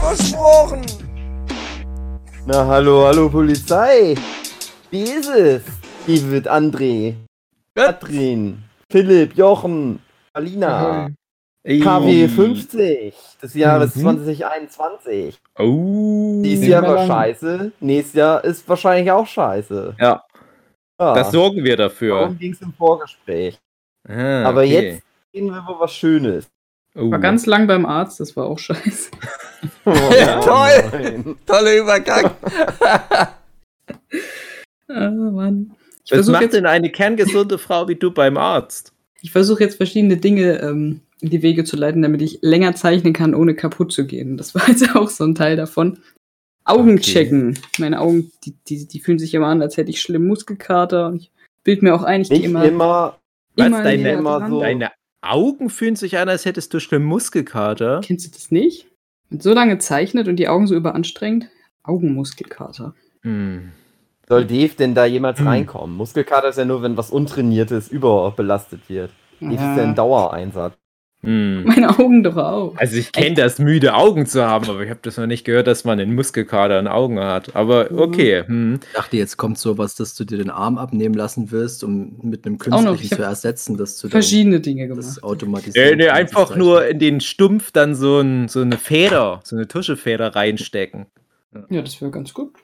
Versprochen. Na hallo, hallo Polizei. Wie ist es? David, André, Katrin, Philipp, Jochen, Alina, KW 50 des Jahres Mhm. 2021. Oh. Dieses Jahr war lang. scheiße, nächstes Jahr ist wahrscheinlich auch scheiße. Ja, Ja, das sorgen wir dafür. darum ging es im Vorgespräch. Ah, Aber okay. jetzt gehen wir über was Schönes. Oh. War ganz lang beim Arzt, das war auch scheiße. Ja, toll. Toller Übergang. Ah, Mann. Ich Was versuche macht jetzt, denn eine kerngesunde Frau wie du beim Arzt? ich versuch jetzt verschiedene Dinge ähm, in die Wege zu leiten, damit ich länger zeichnen kann, ohne kaputt zu gehen. Das war jetzt auch so ein Teil davon. Augen Okay. checken. Meine Augen, die, die, die fühlen sich immer an, als hätte ich schlimm Muskelkater. Und ich bild mir auch ein, ich gehe immer, immer, Was, immer deine- immer so- Deine Augen fühlen sich an, als hättest du schlimm Muskelkater. Kennst du das nicht? Und so lange zeichnet und die Augen so überanstrengt? Augenmuskelkater. Hm. soll Dave denn da jemals Hm. reinkommen? Muskelkater ist ja nur, wenn was Untrainiertes überbelastet wird. Dave ist ja ein Dauereinsatz. Hm. Meine Augen doch auch. Also ich kenne das, müde Augen zu haben, aber ich habe das noch nicht gehört, dass man einen Muskelkater in Augen hat. Aber Mhm. okay. Hm. Ich dachte, jetzt kommt sowas, dass du dir den Arm abnehmen lassen wirst, um mit einem Auch noch, künstlichen zu ersetzen, dass du dann Verschiedene Dinge gemacht. das automatisiert. Nee, nee, einfach nur in den Stumpf dann so, ein, so eine Feder, so eine Tuschefeder reinstecken. Ja, das wäre ganz gut.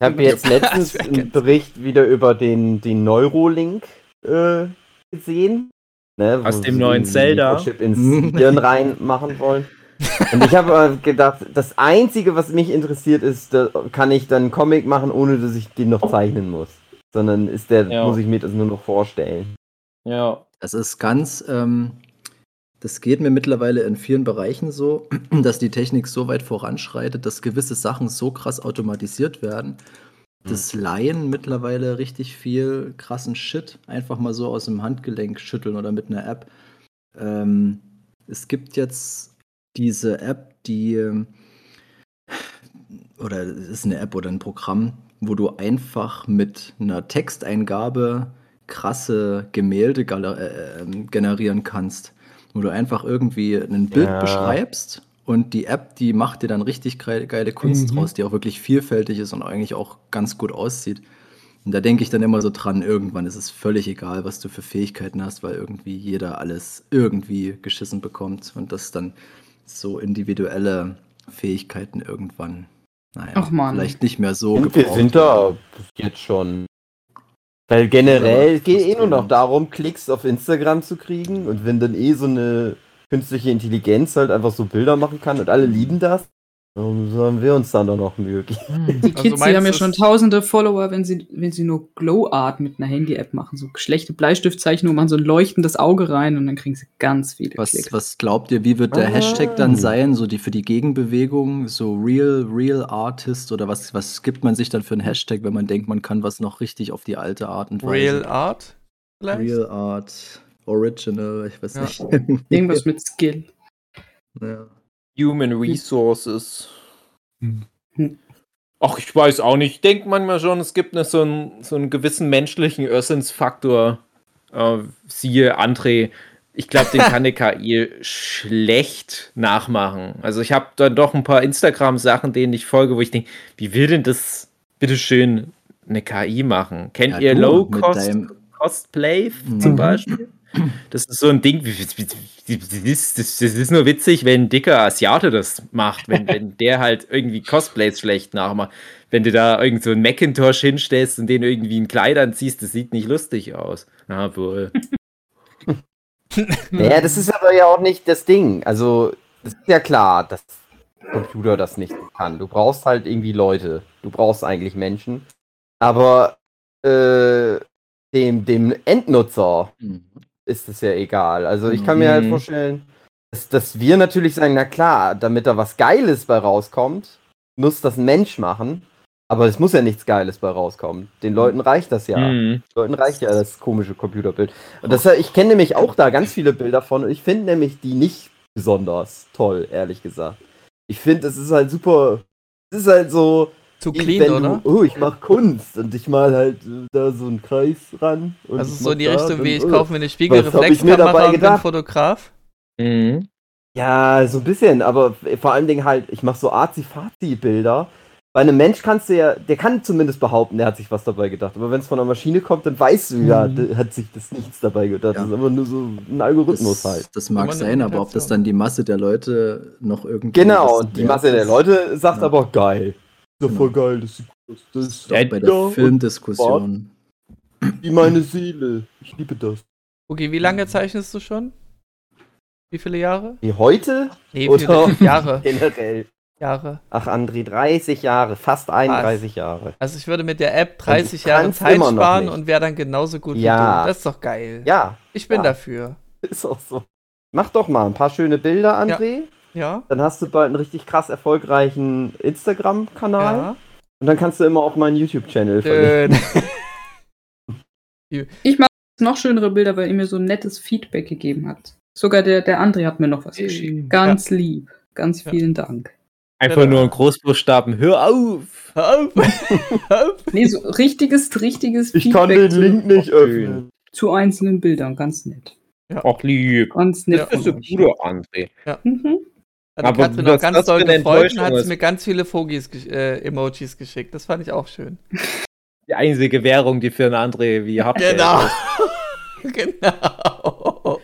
Ich habe jetzt letztens einen Bericht wieder über den, den Neurolink äh, gesehen. Ne, Aus dem neuen Zelda. Mikrochip ins Hirn reinmachen wollen. Und ich habe aber gedacht, das Einzige, was mich interessiert, ist, da kann ich dann einen Comic machen, ohne dass ich den noch zeichnen muss. Sondern ist der, Ja. muss ich mir das nur noch vorstellen. Ja. Das ist ganz, ähm, das geht mir mittlerweile in vielen Bereichen so, dass die Technik so weit voranschreitet, dass gewisse Sachen so krass automatisiert werden, dass Laien mittlerweile richtig viel krassen Shit einfach mal so aus dem Handgelenk schütteln oder mit einer App. Ähm, es gibt jetzt diese App, die, oder es ist eine App oder ein Programm, wo du einfach mit einer Texteingabe krasse Gemälde galer- äh, ähm, generieren kannst. Wo du einfach irgendwie ein Bild Ja. beschreibst und die App, die macht dir dann richtig geile, Kunst Mhm. draus, die auch wirklich vielfältig ist und eigentlich auch ganz gut aussieht. Und da denke ich dann immer so dran, irgendwann ist es völlig egal, was du für Fähigkeiten hast, weil irgendwie jeder alles irgendwie geschissen bekommt und das dann so individuelle Fähigkeiten irgendwann, naja, vielleicht nicht mehr so Und wir sind da jetzt schon. Weil generell Ja, geht eh nur noch darum, Klicks auf Instagram zu kriegen. Und wenn dann eh so eine künstliche Intelligenz halt einfach so Bilder machen kann und alle lieben das, warum sollen wir uns dann doch noch Mühe geben? Die Also Kids, die meinst haben ja schon tausende tausende Follower, wenn sie, wenn sie nur Glow Art mit einer Handy-App machen. So schlechte Bleistiftzeichnungen, machen so ein leuchtendes Auge rein und dann kriegen sie ganz viele Was, Klicks. was glaubt ihr, wie wird der Ah. Hashtag dann sein, so die für die Gegenbewegung, so Real, Real Artist oder was, was gibt man sich dann für einen Hashtag, wenn man denkt, man kann was noch richtig auf die alte Art und Weise? Real Art? Vielleicht? Real Art, Original, ich weiß Ja. nicht. Irgendwas mit Skill. ja. Human Resources. Hm. Ach, ich weiß auch nicht. Ich denke manchmal schon, es gibt ne, so, einen, so einen gewissen menschlichen Irrsinnsfaktor. Äh, siehe André. Ich glaube, den kann eine KI schlecht nachmachen. Also ich habe dann doch ein paar Instagram-Sachen, denen ich folge, wo ich denke, wie will denn das bitteschön eine KI machen? Kennt Ja, ihr du Low mit Cost deinem- Cosplay Mhm. zum Beispiel? Das ist so ein Ding, das ist, das, das ist nur witzig, wenn ein dicker Asiate das macht, wenn, wenn der halt irgendwie Cosplays schlecht nachmacht. Wenn du da irgend so einen Macintosh hinstellst und den irgendwie in Kleidern ziehst, das sieht nicht lustig aus. Na wohl. Naja, das ist aber ja auch nicht das Ding. Also, es ist ja klar, dass Computer das nicht kann. Du brauchst halt irgendwie Leute. Du brauchst eigentlich Menschen. Aber äh, dem, dem Endnutzer Mhm. Ist es ja egal. Also ich kann mir halt Mhm. vorstellen, dass, dass wir natürlich sagen, na klar, damit da was Geiles bei rauskommt, muss das ein Mensch machen. Aber es muss ja nichts Geiles bei rauskommen. Den Leuten reicht das ja. Mhm. Den Leuten reicht ja das komische Computerbild. Und das, ich kenne nämlich auch da ganz viele Bilder von und ich finde nämlich die nicht besonders toll, ehrlich gesagt. Ich finde, es ist halt super. Es ist halt so, Zu clean, wenn oder? Du, oh, ich mache Kunst und ich mal halt da so einen Kreis ran. Und Also so in die mach Richtung, wie ich oh. kaufe mir eine Was hab ich mir dabei Spiegelreflexkamera und bin gedacht? Fotograf. Mhm. Ja, so ein bisschen, aber vor allen Dingen halt, ich mache so Arzi-Fazi-Bilder. Bei einem Mensch kannst du ja, der kann zumindest behaupten, der hat sich was dabei gedacht. Aber wenn es von einer Maschine kommt, dann weißt du ja, Mhm. der hat sich das nichts dabei gedacht. Ja. Das ist aber nur so ein Algorithmus Das, halt. das mag sein, aber ob das dann die Masse der Leute noch irgendwie. Genau, die Masse der Leute sagt Ja. aber geil. Das ist Genau. voll geil, das sieht aus. Das ist bei der Ja, Filmdiskussion. wie meine Seele. Ich liebe das. Okay, wie lange zeichnest du schon? Wie viele Jahre? Wie heute? Nee, wie Oder- viele Jahre? Generell. Jahre. Ach, André, 30 Jahre, fast 31 Jahre. Also ich würde mit der App 30 du Jahre Zeit sparen und wäre dann genauso gut wie Ja. du. Das ist doch geil. Ja, Ich bin Ja. dafür. ist auch so. Mach doch mal ein paar schöne Bilder, André. Ja? Dann hast du bald einen richtig krass erfolgreichen Instagram-Kanal. Ja. Und dann kannst du immer auf meinen YouTube-Channel verlinken. Ich mache noch schönere Bilder, weil ihr mir so ein nettes Feedback gegeben habt. Sogar der, der André hat mir noch was geschickt. Ganz lieb. Ganz Ja. vielen Dank. Einfach nur in Großbuchstaben. Hör auf! Hör auf! Hör auf! Nee, so richtiges, richtiges Ich kann den zu, Link nicht öffnen. zu einzelnen Bildern. Ganz nett. Ach, lieb. Ganz nett. Ja, Das ist ein euch. guter André. Mhm. Hat Aber Katrin auch ganz doll eine gefreut und hat mir ganz viele Fogis, gesch- äh, Emojis geschickt. Das fand ich auch schön. Die einzige Währung, die für einen André wie habt. Genau. genau.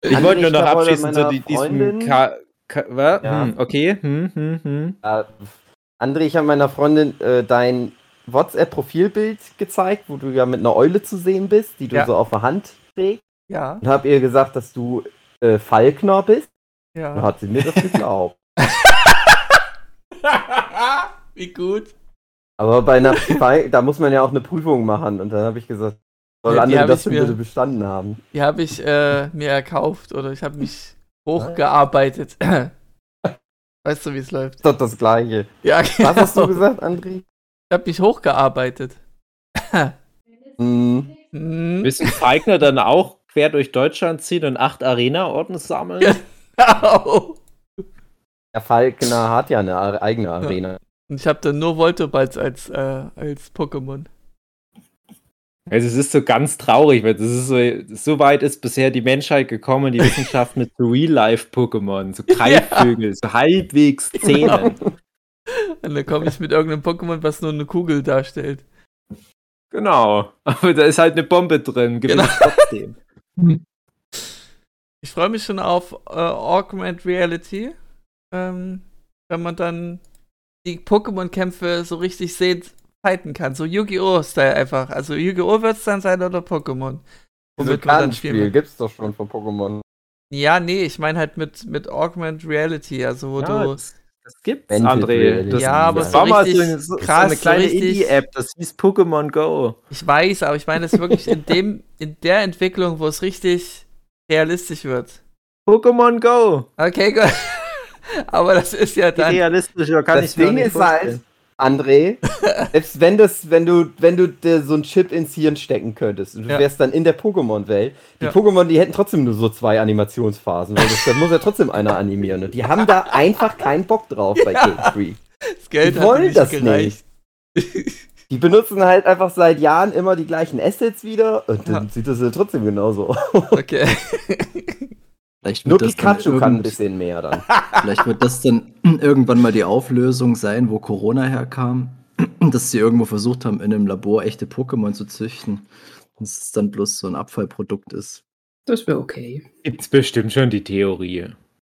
Ich wollte nur noch heute abschließend so die, diesen Freundin- Ka Ka? Ja. Hm, okay. Hm, hm, hm. Äh, André, ich habe meiner Freundin äh, dein WhatsApp-Profilbild gezeigt, wo du ja mit einer Eule zu sehen bist, die du Ja. so auf der Hand trägst. Ja, Und habe ihr gesagt, dass du äh, Falkner bist. Dann ja. hat sie mir das geglaubt. Wie gut. Aber bei einer Fal da muss man ja auch eine Prüfung machen. Und dann habe ich gesagt, soll Ja, hab das bitte bestanden haben? Die habe ich äh, mir erkauft oder ich habe mich hochgearbeitet. weißt du, wie es läuft? Ist doch das Gleiche. Ja, genau. Was hast du gesagt, André? Ich habe mich hochgearbeitet. Hm. Hm. Willst du Feigner dann auch quer durch Deutschland ziehen und acht Arena-Orden sammeln? Ja. Au. Der Falkner hat ja eine eigene Arena. Und ich habe dann nur Voltoballs als, äh, als Pokémon. Also es ist so ganz traurig, weil das ist so, so weit ist bisher die Menschheit gekommen, die Wissenschaft mit Real-Life-Pokémon, so Greifvögel, so halbwegs Zähne. Und dann komme ich mit irgendeinem Pokémon, was nur eine Kugel darstellt. Genau. Aber da ist halt eine Bombe drin, gewinnt Genau. trotzdem. Ich freue mich schon auf äh, Augmented Reality. Ähm, wenn man dann die Pokémon-Kämpfe so richtig sehen, fighten kann. So Yu-Gi-Oh!-Style einfach. Also Yu-Gi-Oh! wird es dann sein oder Pokémon. Womit man dann spielen gibt's doch schon von Pokémon. Ja, nee, ich meine halt mit, mit Augmented Reality, also wo Ja, du. das, das gibt's, André. Das, Ja, aber das so war mal so, eine- so, so krass, eine so kleine richtig- Indie-App, das hieß Pokémon Go. Ich weiß, aber ich meine es wirklich in dem, in der Entwicklung, wo es richtig realistisch wird. Pokémon Go. Okay, gut. aber das ist ja dann. realistischer kann das ich mir Ding nicht ist halt. André, selbst wenn das, wenn du, wenn du dir so einen Chip ins Hirn stecken könntest und du Ja. wärst dann in der Pokémon-Welt, die Ja. Pokémon, die hätten trotzdem nur so zwei Animationsphasen, weil das, das muss ja trotzdem einer animieren. Und die haben da einfach keinen Bock drauf bei Ja. Game Freak. Das Geld Die hat wollen nicht das gereicht. Die benutzen halt einfach seit Jahren immer die gleichen Assets wieder und dann Ja. sieht das ja trotzdem genauso aus. Okay. Vielleicht Nur wird, das dann Pikachu kann ein bisschen mehr dann. vielleicht wird das dann irgendwann mal die Auflösung sein, wo Corona herkam, dass sie irgendwo versucht haben, in einem Labor echte Pokémon zu züchten. Dass es dann bloß so ein Abfallprodukt ist. Das wäre okay. Gibt's bestimmt schon die Theorie.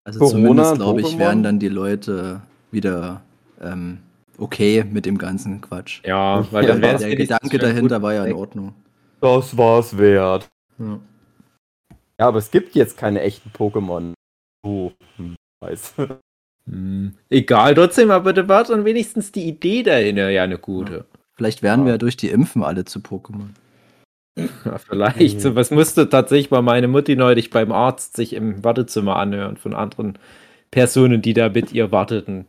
Also Corona, zumindest, glaube ich, wären dann die Leute wieder ähm, okay mit dem ganzen Quatsch. Ja, weil Ja, dann wäre der Gedanke dahinter war ja in Ordnung. Das war's wert. Ja. Ja, aber es gibt jetzt keine echten Pokémon. Oh, hm, weiß. Hm, egal, trotzdem, aber da war dann wenigstens die Idee dahinter ja eine gute. Vielleicht werden wir ja durch die Impfen alle zu Pokémon. Ja, vielleicht. Mhm. So was musste tatsächlich mal meine Mutti neulich beim Arzt sich im Wartezimmer anhören von anderen Personen, die da mit ihr warteten.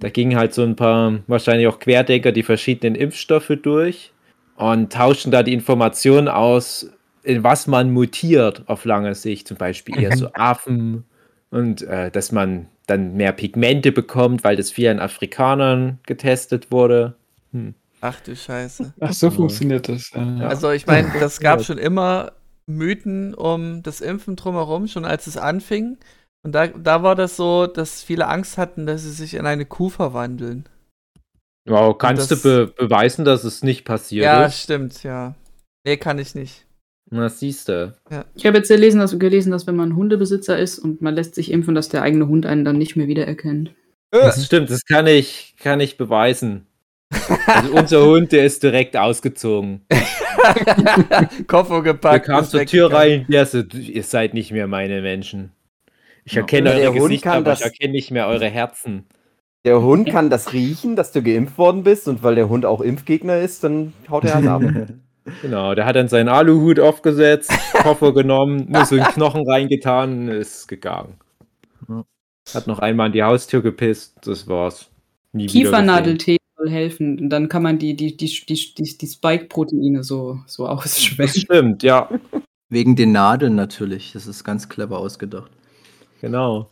Da gingen halt so ein paar, wahrscheinlich auch Querdenker, die verschiedenen Impfstoffe durch und tauschten da die Informationen aus, in was man mutiert auf lange Sicht. Zum Beispiel eher so Affen und äh, dass man dann mehr Pigmente bekommt, weil das viel an Afrikanern getestet wurde. Ach du Scheiße. Ach, so funktioniert das. Ja. Also ich meine, das gab schon immer Mythen um das Impfen drumherum, schon als es anfing. Und da, da war das so, dass viele Angst hatten, dass sie sich in eine Kuh verwandeln. Wow, kannst das- du be beweisen, dass es nicht passiert Ja, ist? stimmt, ja. Nee, kann ich nicht. Na, siehst du. Ich habe jetzt gelesen dass, gelesen, dass wenn man Hundebesitzer ist und man lässt sich impfen, dass der eigene Hund einen dann nicht mehr wiedererkennt. Das stimmt, das kann ich, kann ich beweisen. Also unser Hund, der ist direkt ausgezogen. Koffer Der gepackt. kam ist zur Tür rein, der so, ihr seid nicht mehr meine Menschen. Ich Ja. erkenne Der eure Hund Gesichter, kann aber ich das- erkenne nicht mehr eure Herzen. Der Hund kann das riechen, dass du geimpft worden bist und weil der Hund auch Impfgegner ist, dann haut er halt ab. Genau, der hat dann seinen Aluhut aufgesetzt, Koffer genommen, nur so einen Knochen reingetan und ist gegangen. Ja. Hat noch einmal an die Haustür gepisst, das war's. Nie. Kiefernadeltee soll helfen. Und dann kann man die, die, die, die, die, die Spike-Proteine so, so Das ausschwemmen. stimmt, ja, Wegen den Nadeln natürlich. Das ist ganz clever ausgedacht. Genau.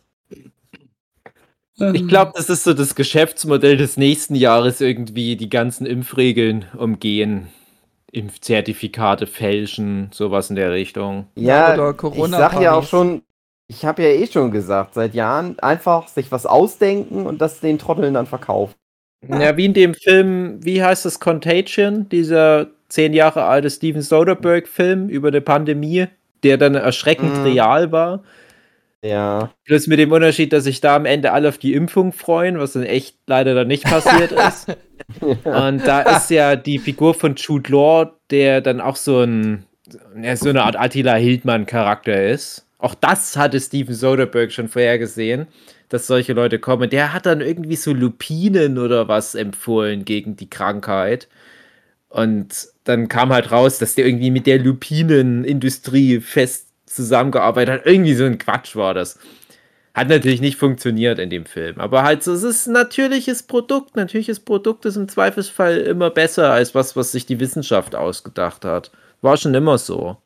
Ich glaube, das ist so das Geschäftsmodell des nächsten Jahres irgendwie die ganzen Impfregeln umgehen. Impfzertifikate fälschen, sowas in der Richtung. Ja, Oder ich Corona sag ja auch schon, ich habe ja eh schon gesagt, seit Jahren einfach sich was ausdenken und das den Trotteln dann verkaufen. Ja, wie in dem Film, wie heißt das, Contagion, dieser zehn Jahre alte Steven Soderbergh-Film über eine Pandemie, der dann erschreckend Mhm. real war. Ja. Bloß mit dem Unterschied, dass sich da am Ende alle auf die Impfung freuen, was dann echt leider dann nicht passiert ist. Und da ist ja die Figur von Jude Law, der dann auch so ein so eine Art Attila Hildmann-Charakter ist. Auch das hatte Steven Soderbergh schon vorhergesehen, dass solche Leute kommen. Der hat dann irgendwie so Lupinen oder was empfohlen gegen die Krankheit. Und dann kam halt raus, dass der irgendwie mit der Lupinenindustrie fest zusammengearbeitet hat. Irgendwie so ein Quatsch war das. Hat natürlich nicht funktioniert in dem Film. Aber halt so, es ist ein natürliches Produkt. Natürliches Produkt ist im Zweifelsfall immer besser als was, was sich die Wissenschaft ausgedacht hat. War schon immer so.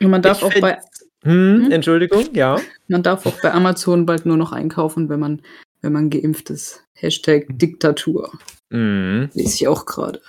Und man darf, Ich auch bei, Hm, Hm? Entschuldigung, ja. man darf auch bei Amazon bald nur noch einkaufen, wenn man, wenn man geimpft ist. Hashtag Diktatur. Mhm. Lese ich auch gerade.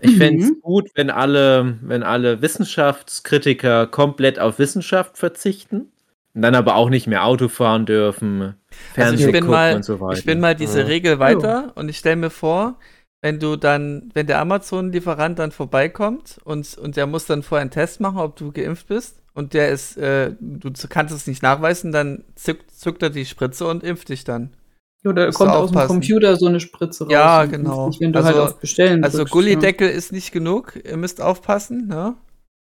Ich fände es Mhm. gut, wenn alle, wenn alle Wissenschaftskritiker komplett auf Wissenschaft verzichten. Und dann aber auch nicht mehr Auto fahren dürfen, Also Fernsehen ich bin gucken mal, und so weiter. ich bin mal diese Ja. Regel weiter und ich stelle mir vor, wenn du dann, wenn der Amazon-Lieferant dann vorbeikommt und, und der muss dann vorher einen Test machen, ob du geimpft bist und der ist, äh, du kannst es nicht nachweisen, dann zückt, zückt er die Spritze und impft dich dann. Oder Musst kommt aus dem. Computer so eine Spritze raus. Ja, genau. Nicht, wenn du Also- halt auf Bestellen Also drückst, Gullideckel ist nicht genug, ihr müsst aufpassen, ne?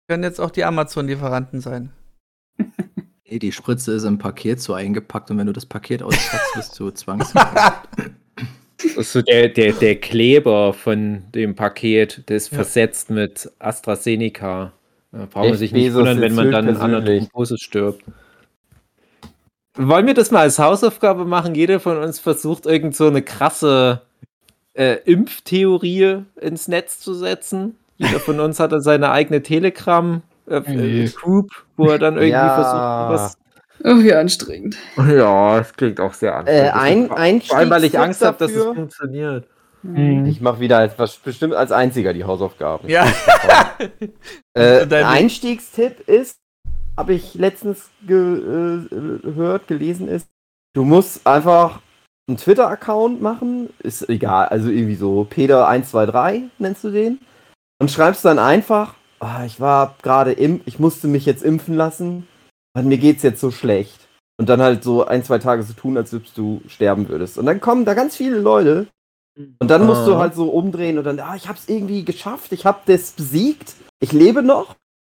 Können jetzt auch die Amazon-Lieferanten sein. Nee, die Spritze ist im Paket so eingepackt und wenn du das Paket auspackst, bist du ist so der, der, der Kleber von dem Paket, der ist Ja. versetzt mit AstraZeneca. Da braucht man sich nicht Bezos wundern, wenn man dann an einer. Thrombose stirbt. Wollen wir das mal als Hausaufgabe machen? Jeder von uns versucht, irgend so eine krasse äh, Impftheorie ins Netz zu setzen. Jeder von uns hat dann seine eigene Telegram äh, äh, wo er dann irgendwie Ja. versucht, Oh, ja, anstrengend. was. Ja, das klingt auch sehr Äh, anstrengend. ein, Vor allem, weil ich Angst habe, dass es funktioniert. Mhm. Ich mache wieder als, was, bestimmt als einziger die Hausaufgaben. Ja. Äh, Dein- Einstiegstipp ist, habe ich letztens ge äh, gehört, gelesen ist, du musst einfach einen Twitter-Account machen, ist egal, also irgendwie so Peter123 nennst du den und schreibst dann einfach, ah, ich war gerade im, ich musste mich jetzt impfen lassen und mir geht's jetzt so schlecht. Und dann halt so ein, zwei Tage so tun, als ob du sterben würdest. Und dann kommen da ganz viele Leute und dann musst du Ah. halt so umdrehen und dann, ah, ich hab's irgendwie geschafft, ich hab das besiegt, ich lebe noch.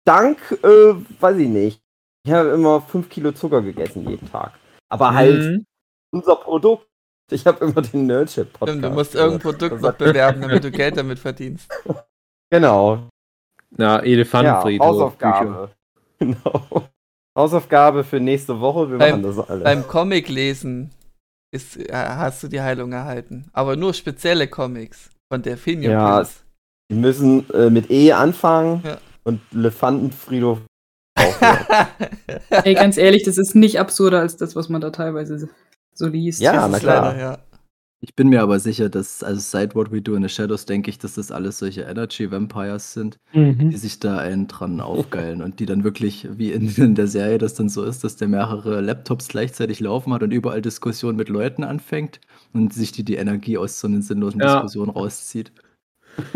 Dank, äh, weiß ich nicht. Ich habe immer 5 Kilo Zucker gegessen jeden Tag. Aber halt Mhm. unser Produkt. Ich habe immer den Nerdship-Podcast. Stimmt, du musst irgendein Produkt noch bewerben, damit du Geld damit verdienst. Genau. Na, Ja, Elefantenfriedhof. Hausaufgabe. Genau. Hausaufgabe für nächste Woche. Wir Beim- machen das alle. Beim Comic lesen ist, äh, hast du die Heilung erhalten. Aber nur spezielle Comics von der Finio Ja. Die müssen äh, mit E anfangen Ja. Und Elefantenfriedhof. Ey, ganz ehrlich, das ist nicht absurder als das, was man da teilweise so liest. Ja, Das na klar. leider, ja. Ich bin mir aber sicher, dass, also seit What We Do in the Shadows denke ich, dass das alles solche Energy Vampires sind, Mhm. die sich da einen dran aufgeilen und die dann wirklich, wie in, in der Serie das dann so ist, dass der mehrere Laptops gleichzeitig laufen hat und überall Diskussionen mit Leuten anfängt und sich die die Energie aus so einer sinnlosen Ja. Diskussion rauszieht.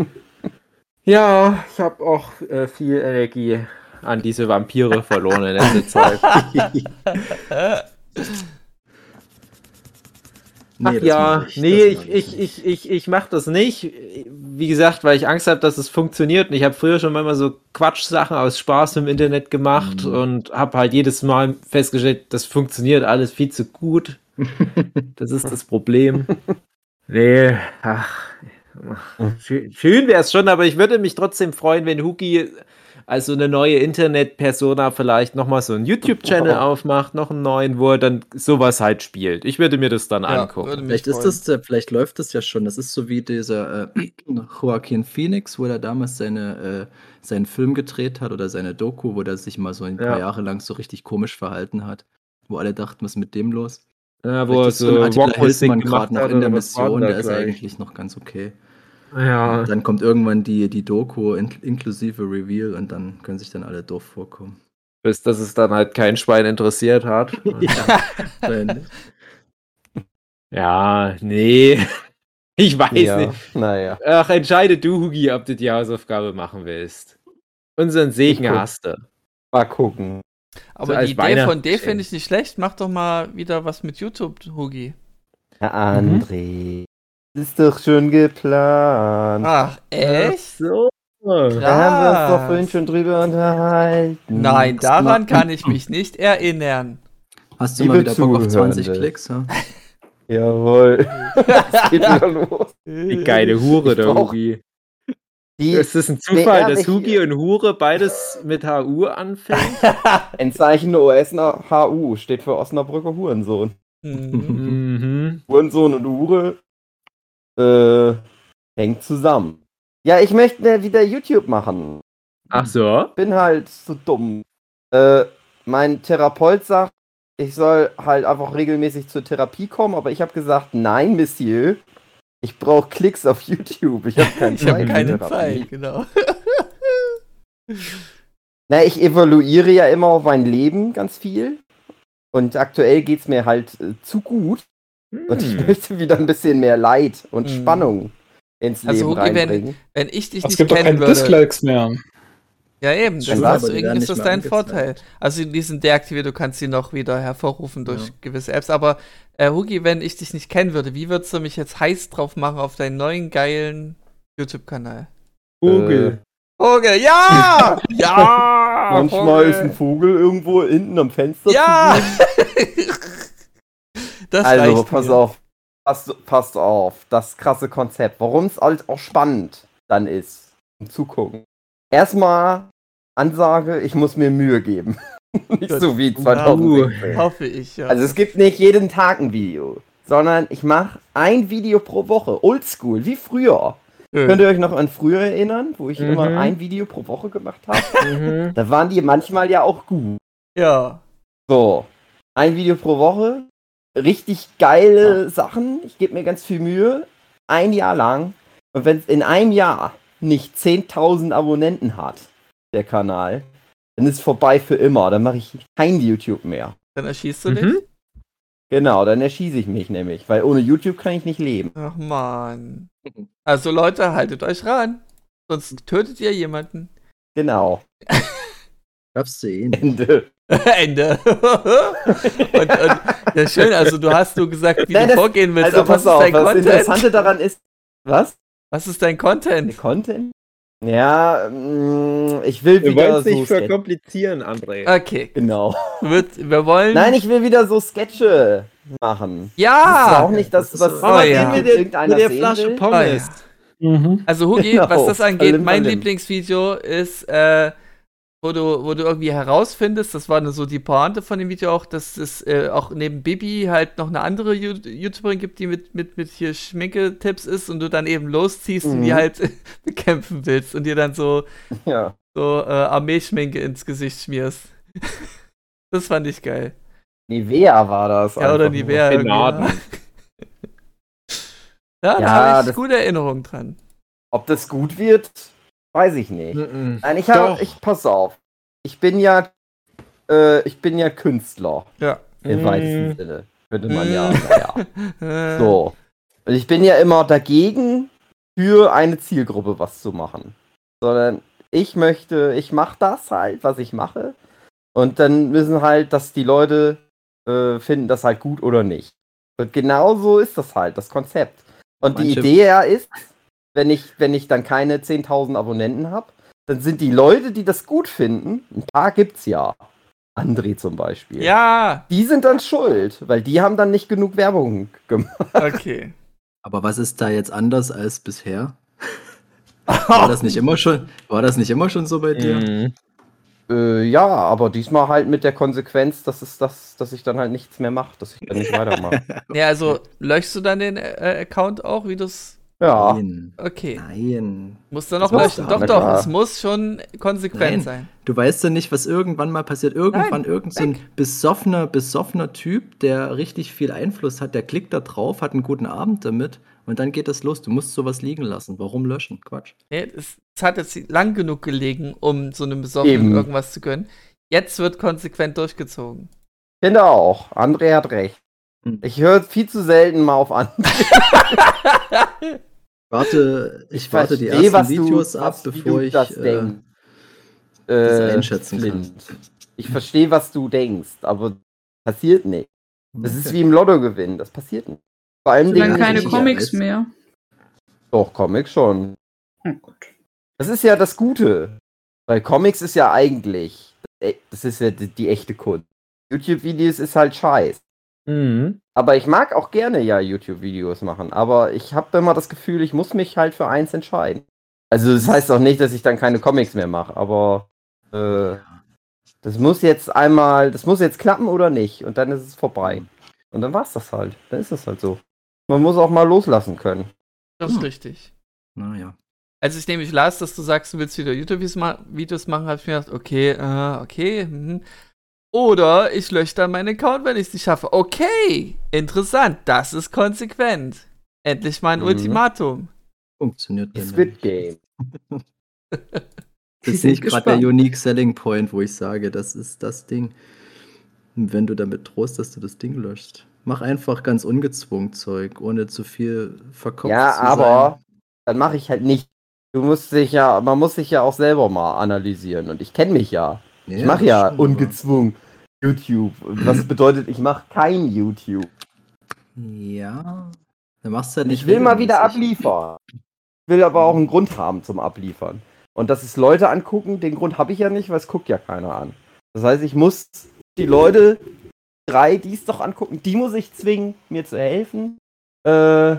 Ja, ich habe auch äh, viel Energie an diese Vampire verloren in letzter Zeit. Ach das ja, ich, nee, ich, ich, ich, ich, ich mach das nicht. Wie gesagt, weil ich Angst habe, dass es funktioniert. Und ich habe früher schon manchmal so Quatschsachen aus Spaß im Internet gemacht Mhm. und habe halt jedes Mal festgestellt, das funktioniert alles viel zu gut. Das ist das Problem. nee, ach. Schön, schön wäre es schon, aber ich würde mich trotzdem freuen, wenn Huki als so eine neue Internet-Persona vielleicht nochmal so einen YouTube-Channel aufmacht, noch einen neuen, wo er dann sowas halt spielt. Ich würde mir das dann Ja, angucken. Vielleicht ist das, vielleicht läuft das ja schon. Das ist so wie dieser äh, Joaquin Phoenix, wo er damals seine, äh, seinen Film gedreht hat oder seine Doku, wo er sich mal so ein Ja. paar Jahre lang so richtig komisch verhalten hat. Wo alle dachten, was ist mit dem los? Ja, wo er ist so Rockmusik gemacht gerade noch in der Mission, der ist eigentlich noch ganz okay. Ja, Und dann kommt irgendwann die, die Doku in, inklusive Reveal und dann können sich dann alle doof vorkommen. bis dass es dann halt kein Schwein interessiert hat. ja, ja, nee. Ich weiß ja, nicht. naja. Ach, entscheide du, Hugi, ob du die Hausaufgabe machen willst. Unseren Segen hast du. Mal gucken. Aber So die Idee von dir Weihnachtsgeschenk. finde ich nicht schlecht. Mach doch mal wieder was mit YouTube, Hugi. Herr André, das ist doch schon geplant. Ach, echt? So. Da haben wir uns doch Krass. vorhin schon drüber unterhalten. Nein, daran kann ich mich nicht erinnern. Hast du Liebe mal wieder Bock auf 20 Zuhörende. Klicks? Ja? Jawohl. Es geht wieder los. Die geile Hure, Ich der brauch- Hugi. Ist es ein Zufall, dass Hugi und Hure beides mit HU anfängt? Endzeichen OS-HU steht für Osnabrücker Hurensohn. Mhm. Hurensohn und Hure äh, hängt zusammen. Ja, ich möchte wieder YouTube machen. Ach so. Bin halt so dumm. Äh, mein Therapeut sagt, ich soll halt einfach regelmäßig zur Therapie kommen, aber ich habe gesagt, nein, Monsieur. Ich brauche Klicks auf YouTube. Ich habe keine Ich habe keine. Zeit, genau. Na, ich evaluiere ja immer auf mein Leben ganz viel. Und aktuell geht es mir halt äh, zu gut. Und ich Hm. möchte wieder ein bisschen mehr Leid und Hm. Spannung ins Also, Leben wenn- reinbringen. Wenn ich dich Es nicht gibt doch kennen keine würde. Dislikes mehr. Ja, eben, das die deswegen werden ist das dein. Vorteil. Also die sind deaktiviert, du kannst sie noch wieder hervorrufen durch Ja. gewisse Apps. Aber äh, Hugi, wenn ich dich nicht kennen würde, wie würdest du mich jetzt heiß drauf machen auf deinen neuen geilen YouTube-Kanal? Google. Vogel, ja! ja! Manchmal ist ein Vogel. Vogel irgendwo hinten am Fenster. Ja! das. Also, reicht pass mir. auf. Passt, passt auf. Das krasse Konzept. Warum es halt auch spannend dann ist. Zum Zugucken. Erstmal Ansage, ich muss mir Mühe geben. nicht so wie Uh, 2016. Hoffe ich, ja. Also es gibt nicht jeden Tag ein Video, sondern ich mache ein Video pro Woche. Oldschool, wie früher. Schön. Könnt ihr euch noch an früher erinnern, wo ich Mhm. immer ein Video pro Woche gemacht habe? Mhm. da waren die manchmal ja auch gut. ja. So, ein Video pro Woche, richtig geile Sachen. Ich gebe mir ganz viel Mühe, ein Jahr lang. Und wenn es in einem Jahr nicht 10.000 Abonnenten hat, der Kanal, dann ist vorbei für immer. Dann mache ich kein YouTube mehr. Dann erschießt du Mhm. dich? Genau, dann erschieße ich mich nämlich, weil ohne YouTube kann ich nicht leben. Ach man. Also Leute, haltet euch ran. Sonst tötet ihr jemanden. Genau. Eh nicht. Ende. Ende. und, und, ja, schön, also du hast du gesagt, wie Nein, du das- vorgehen willst, Also aber was pass ist auf, dein das Content? Interessante daran ist. Was? Was ist dein Der Content? Ja, mm, ich will Wir wieder wollen es so. nicht verkomplizieren, André. Okay, genau. wird, wir wollen. Nein, ich will wieder so Sketche machen. Das ist ja! auch nicht das, was Oh, ja. mit der, irgendeiner mit der Flasche. Pommes. Oh, Mhm. Also Hugi, Genau, was das angeht, mein. Lieblingsvideo ist, äh, wo du, wo du irgendwie herausfindest, das war nur so die Pointe von dem Video auch, dass es äh, auch neben Bibi halt noch eine andere Ju- YouTuberin gibt, die mit, mit, mit hier Schminke-Tipps ist und du dann eben losziehst und die Mhm. halt bekämpfen willst und dir dann so, Ja. so äh, Armeeschminke ins Gesicht schmierst. das fand ich geil. Nivea war das. Ja, oder. Nivea. irgendwie, Penaden. Ja, da Ja, habe ich gute Erinnerungen dran. Ob das gut wird, weiß ich nicht. Mhm. Nein, ich habe, ich pass auf. Ich bin ja, äh, ich bin ja Künstler Ja. im Mm. weitesten Sinne. Könnte man Mm. ja, naja. Äh, So. Und ich bin ja immer dagegen, für eine Zielgruppe was zu machen. Sondern ich möchte, ich mache das halt, was ich mache. Und dann müssen halt, dass die Leute äh, finden das halt gut oder nicht. Und genau so ist das halt, das Konzept. Und die Manche- Idee ja ist, wenn ich, wenn ich dann keine 10.000 Abonnenten habe, dann sind die Leute, die das gut finden, ein paar gibt's ja. André zum Beispiel. Ja, Die sind dann schuld, weil die haben dann nicht genug Werbung gemacht. okay. Aber was ist da jetzt anders als bisher? War das nicht immer schon, war das nicht immer schon so bei dir? Mhm. Äh, ja, aber diesmal halt mit der Konsequenz, dass es das, dass ich dann halt nichts mehr mache, dass ich dann nicht weitermache. Ja, also löschst du dann den äh, Account auch, wie das. Ja. Nein. Okay. Nein. Musst du noch muss Doch, doch, es muss schon konsequent Nein. sein. Du weißt ja nicht, was irgendwann mal passiert. Irgendwann Nein, irgend so ein besoffener, besoffener Typ, der richtig viel Einfluss hat, der klickt da drauf, hat einen guten Abend damit und dann geht das los. Du musst sowas liegen lassen. Warum löschen? Quatsch. Nee, es, es hat jetzt lang genug gelegen, um so einem Besoffenen Eben. irgendwas zu gönnen. Jetzt wird konsequent durchgezogen. Finde auch. André hat recht. Hm. Ich höre viel zu selten mal auf André. Warte, ich, Ich warte die ersten was du- Videos ab, was- bevor ich das äh, das Äh, einschätzen kann. Ich verstehe, was du denkst, aber passiert nicht. Das ist wie im Lottogewinn, das passiert nicht. Vor allem Dingen, keine Comics mehr. Doch, Comics schon. Oh. Das ist ja das Gute. Weil Comics ist ja eigentlich, das ist ja die, die echte Kunst. YouTube-Videos ist halt scheiß. Mhm. Aber ich mag auch gerne ja YouTube-Videos machen. Aber ich habe immer das Gefühl, ich muss mich halt für eins entscheiden. Also das heißt auch nicht, dass ich dann keine Comics mehr mache. Aber äh, das muss jetzt einmal, das muss jetzt klappen oder nicht. Und dann ist es vorbei. Und dann war's das halt. Dann ist es halt so. Man muss auch mal loslassen können. Das ist Hm. richtig. Naja. Als ich nämlich las, dass du sagst, du willst wieder YouTube-Videos ma Videos machen, habe ich mir gedacht, okay, äh, okay. Mhm. Oder ich lösche dann meinen Account, wenn ich es nicht schaffe. Okay, interessant, das ist konsequent. Endlich mal ein Mhm. Ultimatum. Funktioniert bei Squid nicht. Game. Das ist sind nicht gerade der. Unique Selling Point, wo ich sage, das ist das Ding. Wenn du damit drohst, dass du das Ding löschst. Mach einfach ganz ungezwungen Zeug, ohne zu viel verkopft Ja, zu aber dann mache ich halt nicht. Du musst dich ja, man muss sich ja auch selber mal analysieren. Und ich kenne mich ja. Sein. Ich mache ja schon, ungezwungen YouTube. Was bedeutet, ich mache kein YouTube. aber- Ja. Dann machst du halt nicht Ich will mal wieder abliefern. Ich will aber auch einen Grund haben zum Abliefern. Und dass es Leute angucken, den Grund habe ich ja nicht, weil es guckt ja keiner an. Das heißt, ich muss die Leute, drei, die es doch angucken, die muss ich zwingen, mir zu helfen. Äh,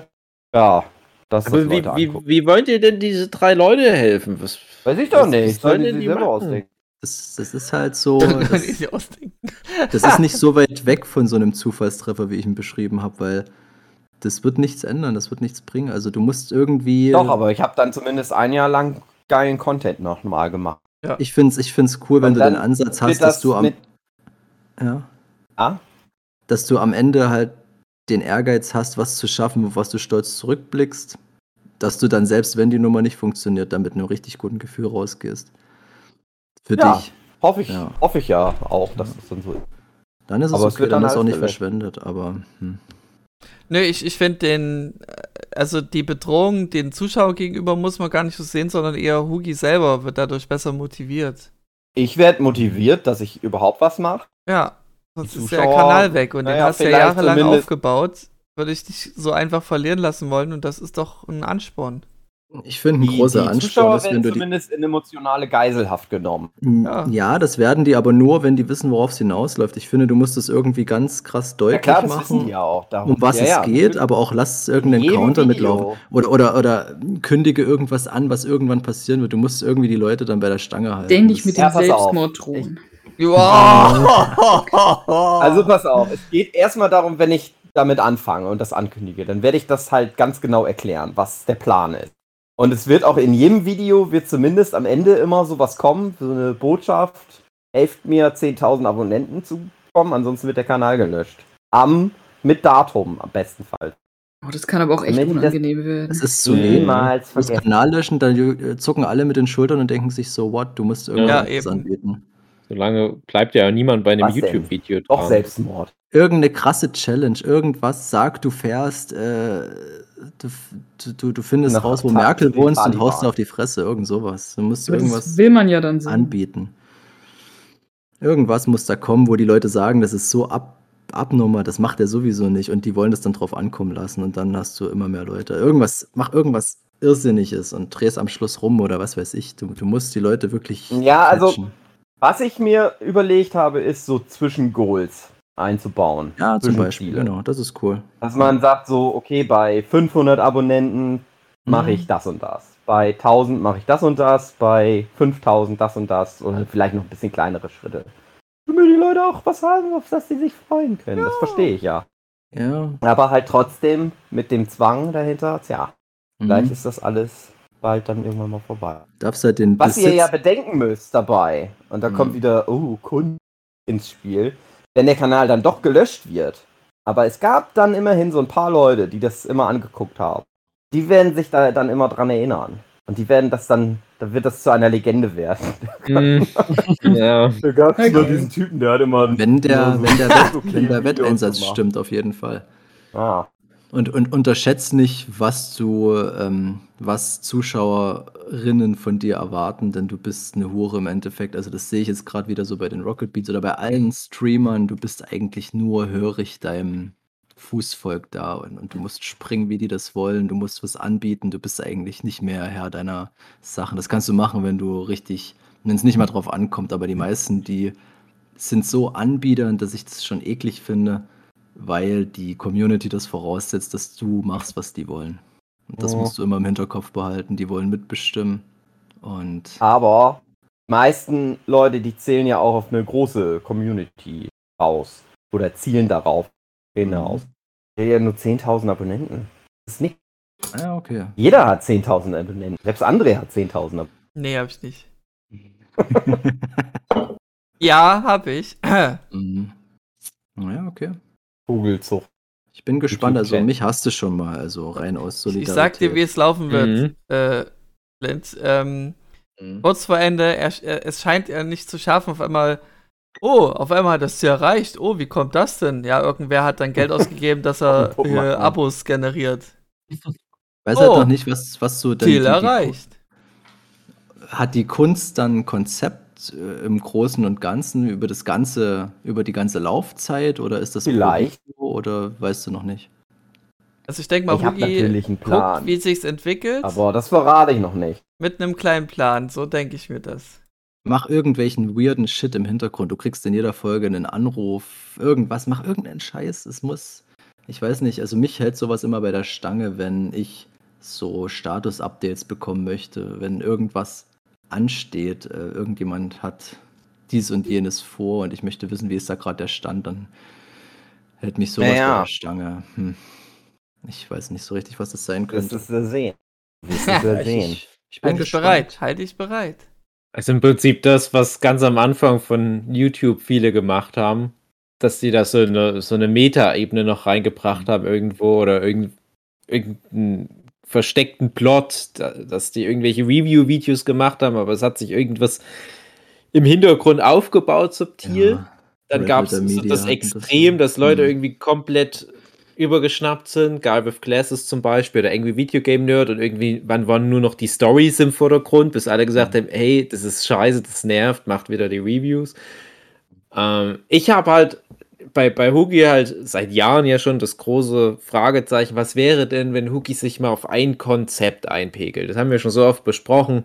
ja, das Aber wie, wie, wie wollt ihr denn diese drei Leute helfen? Was, Weiß ich doch was- nicht. was sollen Sollen die die selber machen? ausdenken. Das, das ist halt so. Das, das ist nicht so weit weg von so einem Zufallstreffer, wie ich ihn beschrieben habe, weil das wird nichts ändern, das wird nichts bringen. Also du musst irgendwie. Doch, aber ich habe dann zumindest ein Jahr lang geilen Content noch mal gemacht. Ich finde es ich find's cool, wenn du den Ansatz hast, dass du am, ja, ah? dass du am Ende halt den Ehrgeiz hast, was zu schaffen, auf was du stolz zurückblickst, dass du dann selbst, wenn die Nummer nicht funktioniert, dann mit einem richtig guten Gefühl rausgehst. Für Ja. dich. Hoffe ich, Ja. hoffe ich ja auch, dass es dann so ist. Dann ist es Aber es okay, wird dann dann ist auch halt nicht gelöscht. verschwendet, aber hm. Nö, ich, ich finde den, äh, also die Bedrohung den Zuschauer gegenüber muss man gar nicht so sehen, sondern eher Hugi selber wird dadurch besser motiviert. Ich werde motiviert, dass ich überhaupt was mache. Ja, sonst ist der Zuschauer- Kanal weg und den naja, hast du ja jahrelang aufgebaut. Würde ich dich so einfach verlieren lassen wollen und das ist doch ein Ansporn. Ich finde, ein Die, großer die Ansporn Zuschauer ist, wenn werden du die. zumindest in emotionale Geiselhaft genommen. Ja. Ja. das werden die aber nur, wenn die wissen, worauf es hinausläuft. Ich finde, du musst es irgendwie ganz krass Ja deutlich klar, das wissen machen, die ja auch. Darum. um was ja, es ja, geht, aber auch lass es irgendeinen Counter Video. mitlaufen. Oder, oder, oder kündige irgendwas an, was irgendwann passieren wird. Du musst irgendwie die Leute dann bei der Stange halten. Den nicht mit Ja, dem. Selbstmord drohen. Wow. Also pass auf, es geht erstmal darum, wenn ich damit anfange und das ankündige, dann werde ich das halt ganz genau erklären, was der Plan ist. Und es wird auch in jedem Video, wird zumindest am Ende immer sowas kommen, so eine Botschaft, helft mir 10.000 Abonnenten zu bekommen, ansonsten wird der Kanal gelöscht. Am, mit Datum am bestenfalls. Oh, das kann aber auch echt Wenn die das- unangenehm werden. Es ist so Niemals Das vergessen. Kanal löschen, dann äh, zucken alle mit den Schultern und denken sich so, what, du musst irgendwas eben. anbieten. Solange bleibt ja niemand bei einem? YouTube-Video Doch dran. Selbstmord. Irgendeine krasse Challenge, irgendwas, sag, du fährst, äh, du, du, du findest Nach raus, wo Merkel wohnst und haust auf die Fresse, irgend sowas. Du musst Aber irgendwas das will man ja dann sehen. anbieten. Irgendwas muss da kommen, wo die Leute sagen, das ist so ab, abnormal, das macht er sowieso nicht und die wollen das dann drauf ankommen lassen und dann hast du immer mehr Leute. Irgendwas, mach irgendwas Irrsinniges und drehst am Schluss rum oder was weiß ich. Du, du musst die Leute wirklich. Ja, also- catchen. Was ich mir überlegt habe, ist so Zwischengoals einzubauen. Ja, zum Beispiel, Zwischenziele. genau, das ist cool. Dass man sagt so, okay, bei 500 Abonnenten mache Mhm. ich das und das. Bei 1000 mache ich das und das. Bei 5000 das und das. Oder vielleicht noch ein bisschen kleinere Schritte. Damit die Leute auch was haben, auf das sie sich freuen können. Das verstehe ich ja. Ja. Aber halt trotzdem mit dem Zwang dahinter, tja, vielleicht Mhm. ist das alles bald dann irgendwann mal vorbei. Darfst halt den Was ihr Besitz- ja bedenken müsst dabei, und da Mhm. kommt wieder, oh, Kunden ins Spiel, wenn der Kanal dann doch gelöscht wird. Aber es gab dann immerhin so ein paar Leute, die das immer angeguckt haben. Die werden sich da dann immer dran erinnern. Und die werden das dann, da wird das zu einer Legende werden. Hm. ja. Da gab es immer diesen Typen, der hat immer. Wenn der, so wenn der, Wett, okay wenn der Wetteinsatz stimmt, auf jeden Fall. Ah, Und, und unterschätzt nicht, was du, ähm, was Zuschauerinnen von dir erwarten, denn du bist eine Hure im Endeffekt. Also das sehe ich jetzt gerade wieder so bei den Rocket Beats oder bei allen Streamern. Du bist eigentlich nur hörig deinem Fußvolk da und, und du musst springen, wie die das wollen. Du musst was anbieten. Du bist eigentlich nicht mehr Herr deiner Sachen. Das kannst du machen, wenn du richtig, wenn es nicht mal drauf ankommt. Aber die meisten, die sind so anbiedernd, dass ich das schon eklig finde weil die Community das voraussetzt, dass du machst, was die wollen. Und das Ja. musst du immer im Hinterkopf behalten. Die wollen mitbestimmen. Und aber die meisten Leute, die zählen ja auch auf eine große Community aus. Oder zielen darauf hinaus. Hat ja nur 10.000 Abonnenten. Das ist nicht. ja, okay. Jeder hat 10.000 Abonnenten. Selbst André hat 10.000 Abonnenten. Nee, hab ich nicht. Ja, hab ich. Mhm. Naja, okay. Vogelzucht. Ich bin gespannt. Also mich hast du schon mal, also rein aus Ich Solidarität. sag dir, wie es laufen wird, Mhm. äh, Flint. Ähm, Mhm. kurz vor Ende, er, er, es scheint er nicht zu schaffen, auf einmal, oh, auf einmal hat das Ziel erreicht. Oh, wie kommt das denn? Ja, irgendwer hat dann Geld ausgegeben, dass er äh. Abos generiert. Weiß Oh. halt noch nicht, was, was so dann Ziel die- die- erreicht. Hat die Kunst dann ein Konzept äh, im Großen und Ganzen über das ganze, über die ganze Laufzeit oder ist das Vielleicht. Video oder weißt du noch nicht? Also ich denke mal, Ich Hugi natürlich einen Plan. guckt, wie sich's entwickelt, Aber das verrate ich noch nicht. mit einem kleinen Plan. So denke ich mir das. Mach irgendwelchen weirden Shit im Hintergrund. Du kriegst in jeder Folge einen Anruf, irgendwas, mach irgendeinen Scheiß. Es muss, ich weiß nicht, also mich hält sowas immer bei der Stange, wenn ich so Status-Updates bekommen möchte, wenn irgendwas ansteht, äh, irgendjemand hat dies und jenes vor und ich möchte wissen, wie ist da gerade der Stand, dann hält mich sowas Naja. bei der Stange. Hm. Ich weiß nicht so richtig, was das sein Das könnte. ist wir sehen. Das ist wir Ich- sehen. Ich, ich bin Halte ich gespannt. bereit, halte ich bereit. Also im Prinzip das, was ganz am Anfang von YouTube viele gemacht haben, dass die da so eine, so eine Meta-Ebene noch reingebracht haben irgendwo oder irgend, irgendeinen versteckten Plot, da, dass die irgendwelche Review-Videos gemacht haben, aber es hat sich irgendwas im Hintergrund aufgebaut, subtil. Ja. Dann gab es so das das Extrem, so. dass Leute Mhm. irgendwie komplett übergeschnappt sind, Guy with Glasses zum Beispiel oder irgendwie Videogame Nerd und irgendwie, wann waren nur noch die Stories im Vordergrund, bis alle gesagt haben, hey, das ist scheiße, das nervt, macht wieder die Reviews. Ähm, ich habe halt bei, bei Hugi halt seit Jahren ja schon das große Fragezeichen, was wäre denn, wenn Hugi sich mal auf ein Konzept einpegelt? Das haben wir schon so oft besprochen,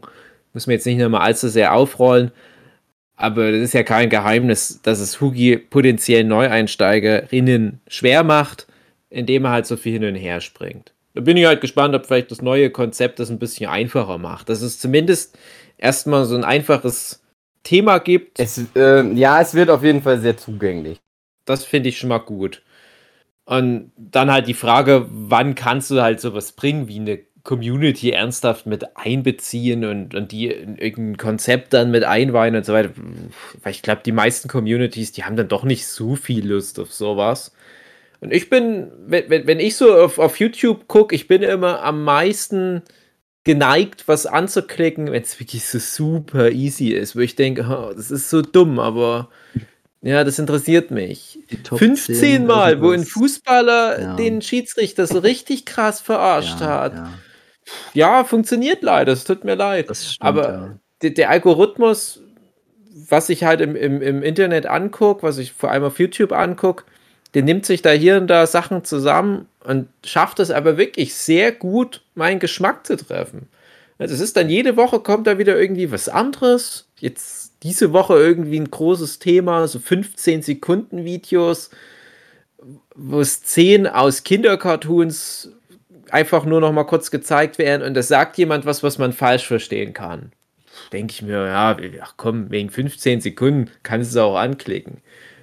müssen wir jetzt nicht nochmal allzu sehr aufrollen, aber das ist ja kein Geheimnis, dass es Hugi potenziell Neueinsteigerinnen schwer macht, indem er halt so viel hin und her springt. Da bin ich halt gespannt, ob vielleicht das neue Konzept das ein bisschen einfacher macht. Dass es zumindest erstmal so ein einfaches Thema gibt. Es, äh, ja, es wird auf jeden Fall sehr zugänglich. Das finde ich schon mal gut. Und dann halt die Frage, wann kannst du halt sowas bringen, wie eine Community ernsthaft mit einbeziehen und, und die in irgendein Konzept dann mit einweihen und so weiter. Weil ich glaube, die meisten Communities, die haben dann doch nicht so viel Lust auf sowas. Und ich bin, wenn, wenn, ich so auf, auf YouTube gucke, ich bin immer am meisten geneigt, was anzuklicken, wenn es wirklich so super easy ist, wo ich denke, oh, das ist so dumm, aber ja, das interessiert mich. Die Top 15 10 Mal, wo ein. Fußballer Ja. den Schiedsrichter so richtig krass verarscht Ja, hat. ja, Ja, funktioniert leider, es tut mir leid. stimmt. Aber der, der Algorithmus, was ich halt im, im, im Internet angucke, was ich vor allem auf YouTube angucke, der nimmt sich da hier und da Sachen zusammen und schafft es aber wirklich sehr gut, meinen Geschmack zu treffen. Also es ist dann jede Woche kommt da wieder irgendwie was anderes. Jetzt diese Woche irgendwie ein großes Thema, so 15 Sekunden Videos, wo 10 aus Kindercartoons einfach nur noch mal kurz gezeigt werden und das sagt jemand was, was man falsch verstehen kann. Denke ich mir, ja, ach komm, wegen 15 Sekunden kannst du es auch anklicken.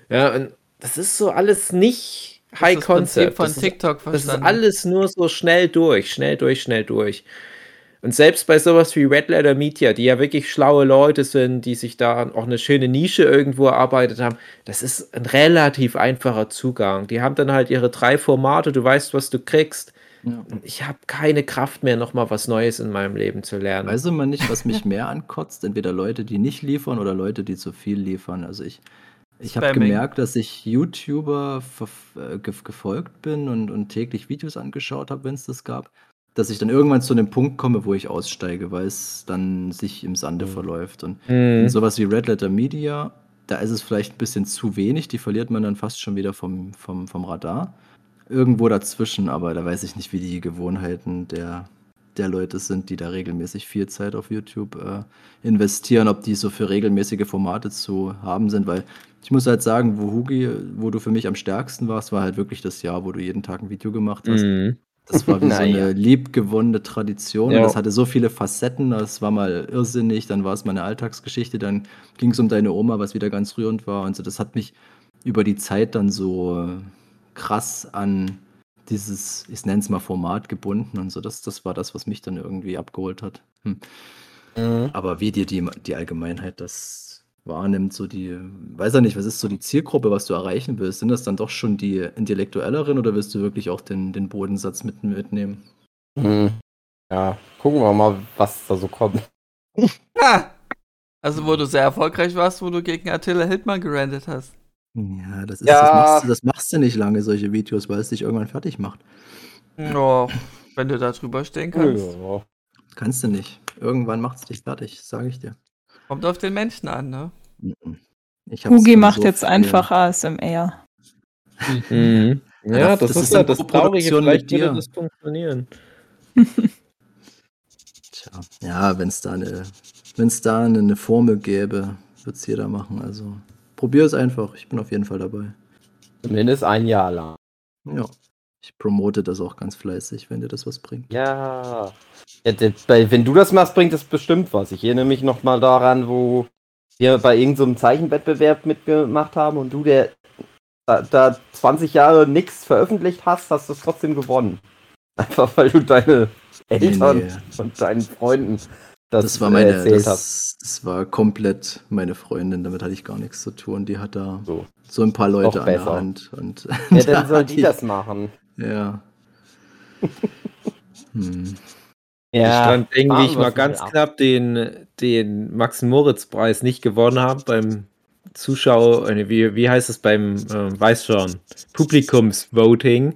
Ja, und das ist so alles nicht High Concept. von Das ist, TikTok das ist alles nur so schnell durch, schnell durch, schnell durch. Und selbst bei sowas wie Red Letter Media, die ja wirklich schlaue Leute sind, die sich da auch eine schöne Nische irgendwo erarbeitet haben, das ist ein relativ einfacher Zugang. Die haben dann halt ihre drei Formate, du weißt, was du kriegst. Ja. Und ich habe keine Kraft mehr, nochmal was Neues in meinem Leben zu lernen. Weiß immer nicht, was mich mehr ankotzt. Entweder Leute, die nicht liefern oder Leute, die zu viel liefern. Also ich, ich habe gemerkt, dass ich YouTuber verf- äh, ge gefolgt bin und, und täglich Videos angeschaut habe, wenn es das gab, dass ich dann irgendwann zu einem Punkt komme, wo ich aussteige, weil es dann sich im Sande verläuft. Und Mhm. sowas wie Red Letter Media, da ist es vielleicht ein bisschen zu wenig, die verliert man dann fast schon wieder vom, vom, vom Radar. Irgendwo dazwischen, aber da weiß ich nicht, wie die Gewohnheiten der, der Leute sind, die da regelmäßig viel Zeit auf YouTube äh, investieren, ob die so für regelmäßige Formate zu haben sind, weil ich muss halt sagen, wo Hugi, wo du für mich am stärksten warst, war halt wirklich das Jahr, wo du jeden Tag ein Video gemacht hast. Mhm. Das war wie so eine liebgewonnene Tradition. Ja. Und das hatte so viele Facetten. Das war mal irrsinnig, dann war es mal eine Alltagsgeschichte, dann ging es um deine Oma, was wieder ganz rührend war. Und so, das hat mich über die Zeit dann so äh, krass an dieses, ich nenne es mal Format gebunden und so. Das, das war das, was mich dann irgendwie abgeholt hat. Hm. Mhm. Aber wie dir die, die Allgemeinheit das wahrnimmt, so die, weiß ja nicht, was ist so die Zielgruppe, was du erreichen willst? Sind das dann doch schon die Intellektuelleren oder willst du wirklich auch den, den Bodensatz mit, mitnehmen? Mhm. Ja, gucken wir mal, was da so kommt. Ah! Also, wo du sehr erfolgreich warst, wo du gegen Attila Hildmann gerandet hast. Ja, das ist, Ja. Das, machst du, das machst du nicht lange, solche Videos, weil es dich irgendwann fertig macht. Oh, wenn du da drüber stehen kannst. Ja. Kannst du nicht. Irgendwann macht es dich fertig, sage ich dir. Kommt auf den Menschen an, ne? Hugi macht so jetzt vielen- einfach ASMR. Mhm. Ja, Ja, das, das ist ja das Traurige. Vielleicht würde das funktionieren. Tja, ja, wenn es da eine, wenn's da eine, eine Formel gäbe, wird es jeder machen. Also probier es einfach. Ich bin auf jeden Fall dabei. Zumindest ein Jahr lang. Ja. Ich promote das auch ganz fleißig, wenn dir das was bringt. Ja. das, wenn du das machst, bringt das bestimmt was. Ich erinnere mich noch mal daran, wo wir bei irgendeinem so Zeichenwettbewerb mitgemacht haben und du, der da, da 20 Jahre nichts veröffentlicht hast, hast du es trotzdem gewonnen. Einfach weil du deine Eltern Nee. und deinen Freunden das, Das war äh, meine, erzählt hast. das, das war komplett meine Freundin, damit hatte ich gar nichts zu tun. Die hat da So. so ein paar Leute an der. Hand. Und Ja, da dann soll die das machen. Ja. hm. ich dann, denke fahren ich, mal ganz ab. knapp den, den Max-Moritz-Preis nicht gewonnen habe beim Zuschauer, äh, wie, wie heißt es beim, äh, weiß schon, Publikumsvoting,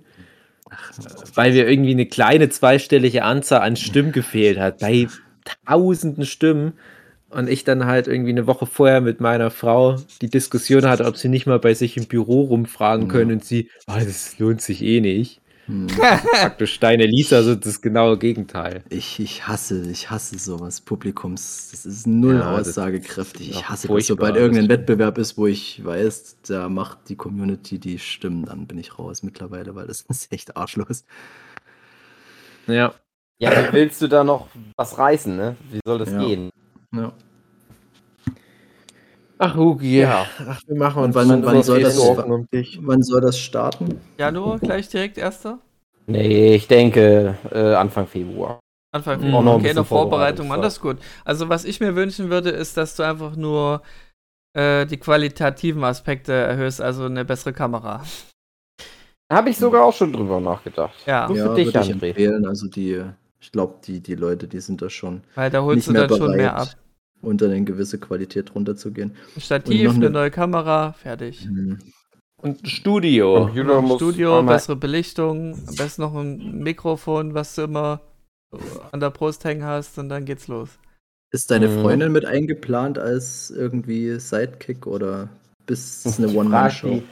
weil wir irgendwie eine kleine zweistellige Anzahl an Stimmen gefehlt hat, bei tausenden Stimmen. Und ich dann halt irgendwie eine Woche vorher mit meiner Frau die Diskussion hatte, ob sie nicht mal bei sich im Büro rumfragen Mhm. können und sie, ah, das lohnt sich eh nicht. Hm. Praktisch deine Lisa, also das genaue Gegenteil. Ich, ich hasse, ich hasse sowas. Publikums, das ist null Ja, aussagekräftig. ist Ich hasse das. Sobald irgendein. Wettbewerb ist, wo ich weiß, da macht die Community die Stimmen, dann bin ich raus mittlerweile, weil das ist echt arschlos. Ja. Ja, willst du da noch was reißen, ne? Wie soll das Ja. gehen? Ja. Ach, Hugi, Ja. Ach, wir machen Und uns wann- wann so soll das- dich. Wann soll das starten? Januar gleich direkt erster? Nee, ich denke äh, Anfang Februar. Anfang Mhm. Februar. Noch ein okay, noch Vorbereitung, Mann, das ist gut. Also was ich mir wünschen würde, ist, dass du einfach nur äh, die qualitativen Aspekte erhöhst, also eine bessere Kamera. Habe ich sogar auch schon drüber nachgedacht. Ja, Nur für ja, dich, würde ich empfehlen. Also die, ich glaube, die, die Leute, die sind da schon weil da holst nicht du mehr dann schon mehr ab. bereit, unter eine gewisse Qualität runterzugehen. Ein Stativ, eine eine- neue Kamera, fertig. Hm. Und ein Studio. Computer muss Studio, bessere Belichtung, am besten noch ein Mikrofon, was du immer an der Brust hängen hast und dann geht's los. Ist deine Mhm. Freundin mit eingeplant als irgendwie Sidekick oder bis es eine One-Man-Show?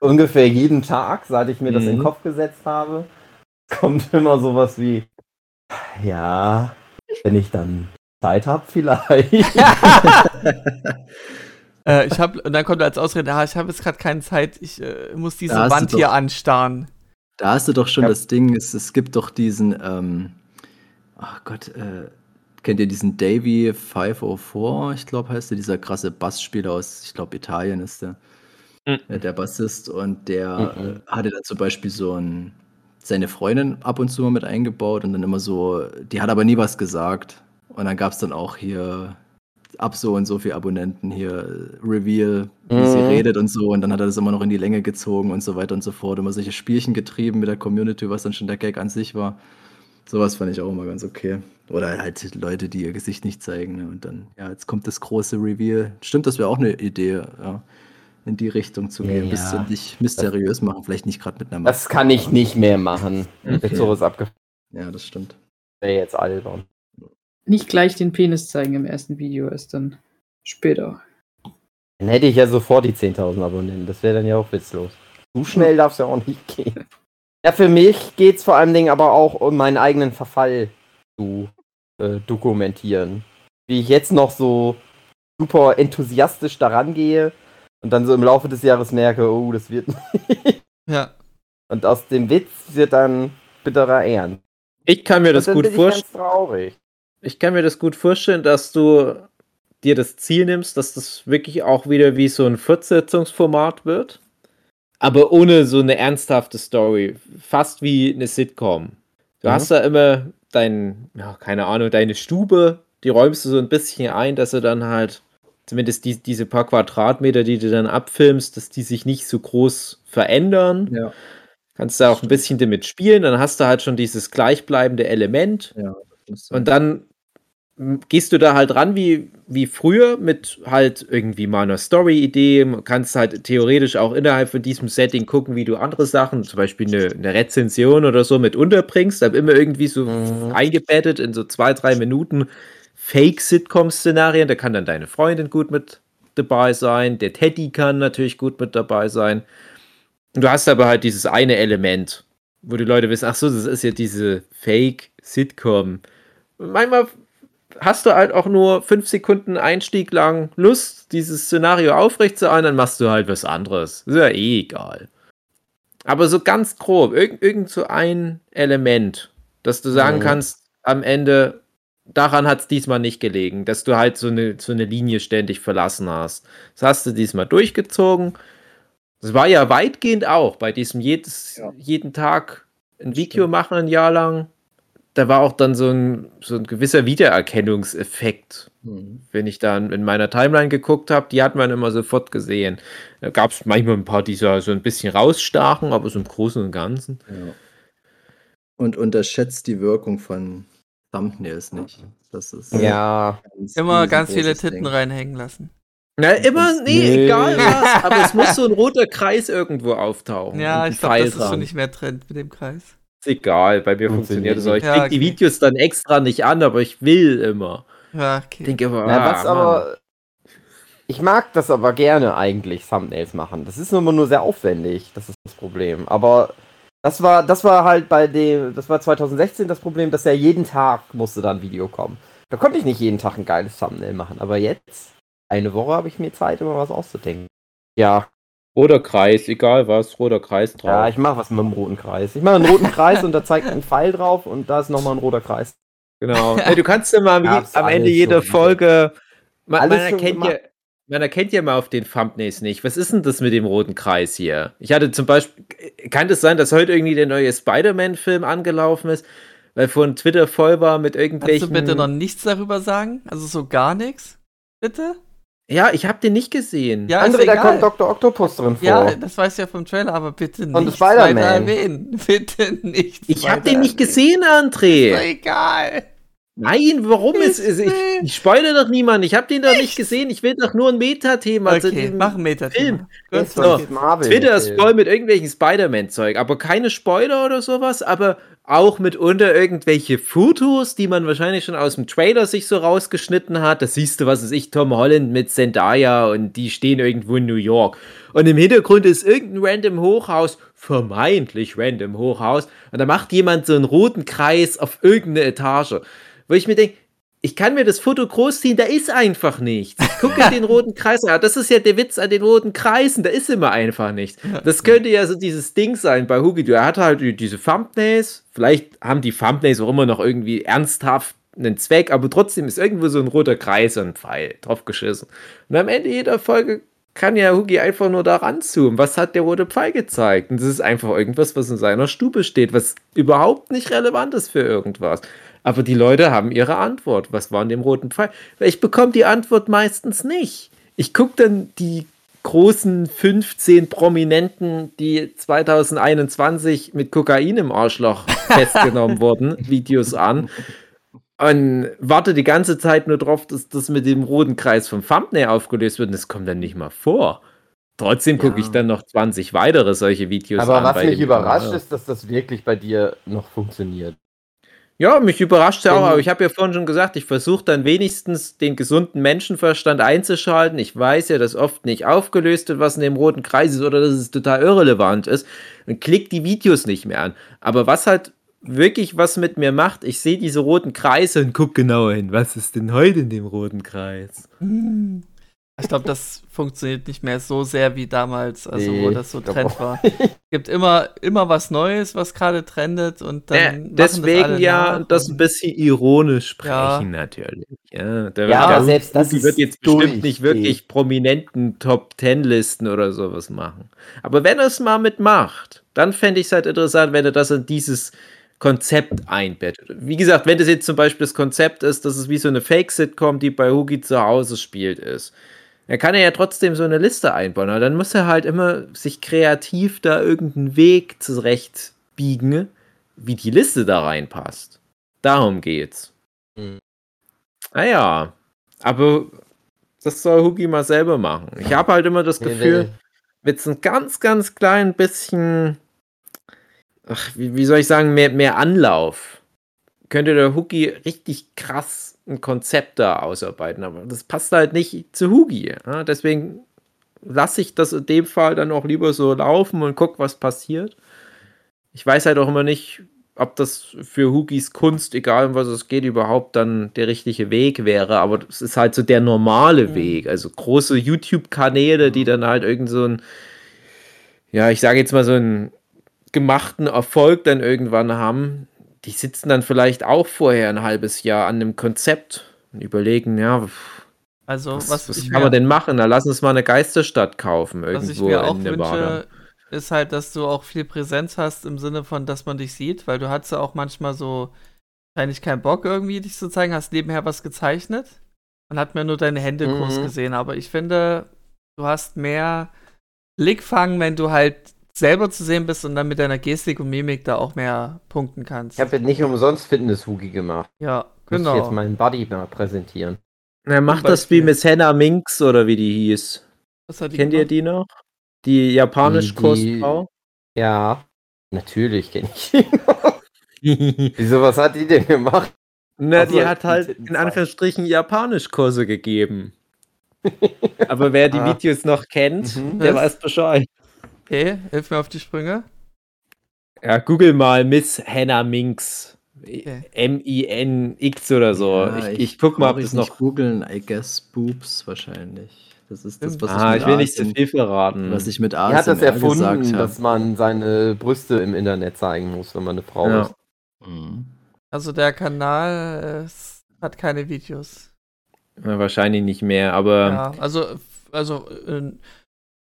Ungefähr jeden Tag, seit ich mir das in den Mhm. Kopf gesetzt habe, kommt immer sowas wie, ja, wenn ich dann Zeit habe, vielleicht. Äh, ich hab, und dann kommt als Ausrede, ah, ich habe jetzt gerade keine Zeit, ich äh, muss diese Wand hier doch- anstarren. Da hast du doch schon Ja. das Ding, es, es gibt doch diesen, ähm, ach Gott, äh, kennt ihr diesen Davy 504, ich glaube heißt der, dieser krasse Bassspieler aus, ich glaube Italien ist der, Mhm. der Bassist und der Mhm. hatte dann zum Beispiel so ein, seine Freundin ab und zu mal mit eingebaut und dann immer so, die hat aber nie was gesagt und dann gab es dann auch hier ab so und so viel Abonnenten hier äh, Reveal, wie sie Mhm. redet und so und dann hat er das immer noch in die Länge gezogen und so weiter und so fort. Immer solche Spielchen getrieben mit der Community, was dann schon der Gag an sich war. Sowas fand ich auch immer ganz okay. Oder halt Leute, die ihr Gesicht nicht zeigen ne? und dann, ja, jetzt kommt das große Reveal. Stimmt, das wäre auch eine Idee, ja, in die Richtung zu gehen, Ja. bisschen dich mysteriös machen, vielleicht nicht gerade mit einer Das kann ich nicht mehr machen. Okay. Sowas abgefahren Ja, das stimmt. wäre jetzt albern. Nicht gleich den Penis zeigen im ersten Video, erst dann später. Dann hätte ich ja sofort die 10.000 Abonnenten. Das wäre dann ja auch witzlos. So schnell darf es ja auch nicht gehen. Ja, für mich geht es vor allen Dingen aber auch um meinen eigenen Verfall zu äh, dokumentieren. Wie ich jetzt noch so super enthusiastisch daran gehe und dann so im Laufe des Jahres merke, oh, das wird. Ja. und aus dem Witz wird dann bitterer Ernst. Ich kann mir das gut vorstellen. ganz traurig. Ich kann mir das gut vorstellen, dass du dir das Ziel nimmst, dass das wirklich auch wieder wie so ein Fortsetzungsformat wird. Aber ohne so eine ernsthafte Story. Fast wie eine Sitcom. Du Mhm. hast da immer dein, ja, keine Ahnung, deine Stube, die räumst du so ein bisschen ein, dass du dann halt, zumindest die, diese paar Quadratmeter, die du dann abfilmst, dass die sich nicht so groß verändern. Ja, Kannst da auch ein bisschen damit spielen, dann hast du halt schon dieses gleichbleibende Element. Und dann gehst du da halt ran wie, wie früher mit halt irgendwie mal einer Story-Idee. Kannst halt theoretisch auch innerhalb von diesem Setting gucken, wie du andere Sachen, zum Beispiel eine, eine Rezension oder so mit unterbringst, aber immer irgendwie so Mhm. eingebettet in so zwei, drei Minuten Fake-Sitcom-Szenarien. Da kann dann deine Freundin gut mit dabei sein, der Teddy kann natürlich gut mit dabei sein. Und du hast aber halt dieses eine Element, wo die Leute wissen, ach so, das ist ja diese Fake-Sitcom. Manchmal hast du halt auch nur fünf Sekunden Einstieg lang Lust, dieses Szenario aufrecht zu ein, dann machst du halt was anderes. Ist ja eh egal. Aber so ganz grob, irgend, irgend so ein Element, dass du sagen Mhm. kannst, am Ende, daran hat es diesmal nicht gelegen, dass du halt so eine, so eine Linie ständig verlassen hast. Das hast du diesmal durchgezogen. Das war ja weitgehend auch bei diesem jedes, Ja. jeden Tag ein Video machen, ein Jahr lang. Da war auch dann so ein, so ein gewisser Wiedererkennungseffekt. Mhm. Wenn ich dann in meiner Timeline geguckt habe, die hat man immer sofort gesehen. Da gab es manchmal ein paar, die so ein bisschen rausstachen, aber so im Großen und Ganzen. Ja. Und unterschätzt die Wirkung von Thumbnails nicht. Das ist Ja, ganz Immer ganz viele Titten Ding. reinhängen lassen. Na, immer, nee, Nee. egal was, aber es muss so ein roter Kreis irgendwo auftauchen. Ja, ich glaube, das ist schon nicht mehr Trend mit dem Kreis. Ist egal, bei mir Funktioniert es auch. Ich Ja, die okay. Videos dann extra nicht an, aber ich will immer. Ja, Ich okay. denke aber, Na, ah, was Mann. aber. Ich mag das aber gerne eigentlich, Thumbnails machen. Das ist immer nur sehr aufwendig. Das ist das Problem. Aber das war, das war halt bei dem, das war 2016 das Problem, dass ja jeden Tag musste da ein Video kommen. Da konnte ich nicht jeden Tag ein geiles Thumbnail machen. Aber jetzt, eine Woche habe ich mir Zeit, immer was auszudenken. Ja, Roter Kreis, egal was, roter Kreis drauf. ja, ich mache was mit dem roten Kreis. Ich mache einen roten Kreis und da zeigt ein Pfeil drauf und da ist nochmal ein roter Kreis. Genau. Hey, du kannst ja mal am, Gab's am Ende jeder. Folge. Man, man, erkennt ja. Man erkennt ja mal auf den Thumbnails nicht. Was ist denn das mit dem roten Kreis hier? Ich hatte zum Beispiel. Kann es sein, dass heute irgendwie der neue Spider-Man-Film angelaufen ist? Weil von Twitter voll war mit Kannst irgendwelchen. du bitte noch nichts darüber sagen? Also so gar nichts? Bitte? ja, ich habe den nicht gesehen. Ja, André, ist da kommt Dr. Octopus drin vor. Ja, das weiß ich ja vom Trailer, aber bitte Und nicht Spider-Man. weiter erwähnen. Bitte nicht. ich habe den nicht gesehen, André. Egal. Nein, warum ist, Ist ist ich, ich spoilere doch niemanden. Ich habe den doch nicht gesehen. Ich will doch nur ein Metathema zu Okay, diesem mach einen Meter. Film. So, Twitter ist voll mit irgendwelchen Spider-Man-Zeug, aber keine Spoiler oder sowas, aber auch mitunter irgendwelche Fotos, die man wahrscheinlich schon aus dem Trailer sich so rausgeschnitten hat. Das siehst du, was weiß ich, Tom Holland mit Zendaya und die stehen irgendwo in New York. Und im Hintergrund ist irgendein random Hochhaus, vermeintlich random Hochhaus, und da macht jemand so einen roten Kreis auf irgendeine Etage. Wo ich mir denke, ich kann mir das Foto groß ziehen, da ist einfach nichts. Ich gucke den roten Kreis an. Das ist ja der Witz an den roten Kreisen, da ist immer einfach nichts. Das könnte ja so dieses Ding sein bei Hugi. Er hat halt die- diese Thumbnails. Vielleicht haben die Thumbnails auch immer noch irgendwie ernsthaft einen Zweck, aber trotzdem ist irgendwo so ein roter Kreis und ein Pfeil drauf geschissen. Und am Ende jeder Folge kann ja Hugi einfach nur da ranzoomen. Was hat der rote Pfeil gezeigt? Und das ist einfach irgendwas, was in seiner Stube steht, was überhaupt nicht relevant ist für irgendwas. Aber die Leute haben ihre Antwort. Was war in dem roten Pfeil? Weil ich bekomme die Antwort meistens nicht. Ich gucke dann die großen 15 Prominenten, die 2021 mit Kokain im Arschloch festgenommen wurden, Videos an und warte die ganze Zeit nur drauf, dass das mit dem roten Kreis vom Thumbnail aufgelöst wird und das kommt dann nicht mal vor. Trotzdem gucke Ja. ich dann noch 20 weitere solche Videos Aber an. was bei mich überrascht ist, dass das wirklich bei dir noch funktioniert. Ja, mich überrascht ja auch, aber ich habe ja vorhin schon gesagt, ich versuche dann wenigstens den gesunden Menschenverstand einzuschalten. Ich weiß ja, dass oft nicht aufgelöst wird, was in dem roten Kreis ist oder dass es total irrelevant ist. Und klick die Videos nicht mehr an. Aber was halt wirklich was mit mir macht, ich sehe diese roten Kreise und guck genauer hin. Was ist denn heute in dem roten Kreis? Ich glaube, das funktioniert nicht mehr so sehr wie damals, also wo Nee, das so Trend auch. war. Es gibt immer, immer was Neues, was gerade trendet und dann. Ja, das deswegen alle ja nach das ein bisschen ironisch sprechen Ja. natürlich. Ja, da Ja, wird aber selbst das ist wird jetzt bestimmt nicht wirklich prominenten Top Ten Listen oder sowas machen. Aber wenn er es mal mitmacht, dann fände ich es halt interessant, wenn er das in dieses Konzept einbettet. Wie gesagt, wenn das jetzt zum Beispiel das Konzept ist, dass es wie so eine Fake-Sitcom, die bei Hugi zu Hause spielt, ist, dann kann er ja trotzdem so eine Liste einbauen. Aber dann muss er halt immer sich kreativ da irgendeinen Weg zurechtbiegen, wie die Liste da reinpasst. Darum geht's. Mhm. Naja, aber das soll Hugi mal selber machen. Ich habe halt immer das Gefühl, mit so ein ganz, ganz klein bisschen, ach, wie, wie soll ich sagen, mehr, mehr Anlauf, könnte der Hugi richtig krass ein Konzept da ausarbeiten. Aber das passt halt nicht zu Hugi. Ja? Deswegen lasse ich das in dem Fall dann auch lieber so laufen und guck, was passiert. Ich weiß halt auch immer nicht, ob das für Hugis Kunst, egal um was es geht, überhaupt dann der richtige Weg wäre. Aber es ist halt so der normale Mhm. Weg. Also große YouTube-Kanäle, die dann halt irgend so ein, ja, ich sage jetzt mal so einen gemachten Erfolg dann irgendwann haben. Die sitzen dann vielleicht auch vorher ein halbes Jahr an einem Konzept und überlegen, ja, Also, was, was, was, kann mir, man denn machen? Da lass uns mal eine Geisterstadt kaufen, was ich irgendwo mir auch in Nevada. wünsche, ist halt, dass du auch viel Präsenz hast im Sinne von, dass man dich sieht, weil du hattest ja auch manchmal so wahrscheinlich keinen Bock irgendwie dich zu zeigen, hast nebenher was gezeichnet und hat mir nur deine Hände Mhm. groß gesehen. Aber ich finde, du hast mehr Blickfang, wenn du halt selber zu sehen bist und dann mit deiner Gestik und Mimik da auch mehr punkten kannst. Ich habe jetzt nicht umsonst Fitness-Hugi gemacht. ja, Muss ich jetzt genau. meinen Buddy mal präsentieren. Na, macht das wie. Miss Hannah Minx oder wie die hieß. Was hat die Kennt ihr gemacht? die noch? Die japanisch Die- die-? Ja, natürlich kenne ich ihn. Wieso, was hat die denn gemacht? Na, Ach so, die hat halt in. Anführungsstrichen Japanischkurse gegeben. Aber wer die Ah. Videos noch kennt, Mhm. der Was? weiß Bescheid. Okay, hilf mir auf die Sprünge. Ja, google mal Miss Hannah Minx. Okay. M-I-N-X oder so. Ja, ich, ich guck mal, ob das ich nicht noch. googeln. I guess Boobs wahrscheinlich. Das ist das, was Ah, ich ich will nicht zu viel verraten. Was ich mit Er hat das erfunden, gesagt dass man seine Brüste im Internet zeigen muss, wenn man eine Frau Ja. ist. Mhm. Also der Kanal äh, es hat keine Videos. Ja, wahrscheinlich nicht mehr, aber Ja, also, also äh,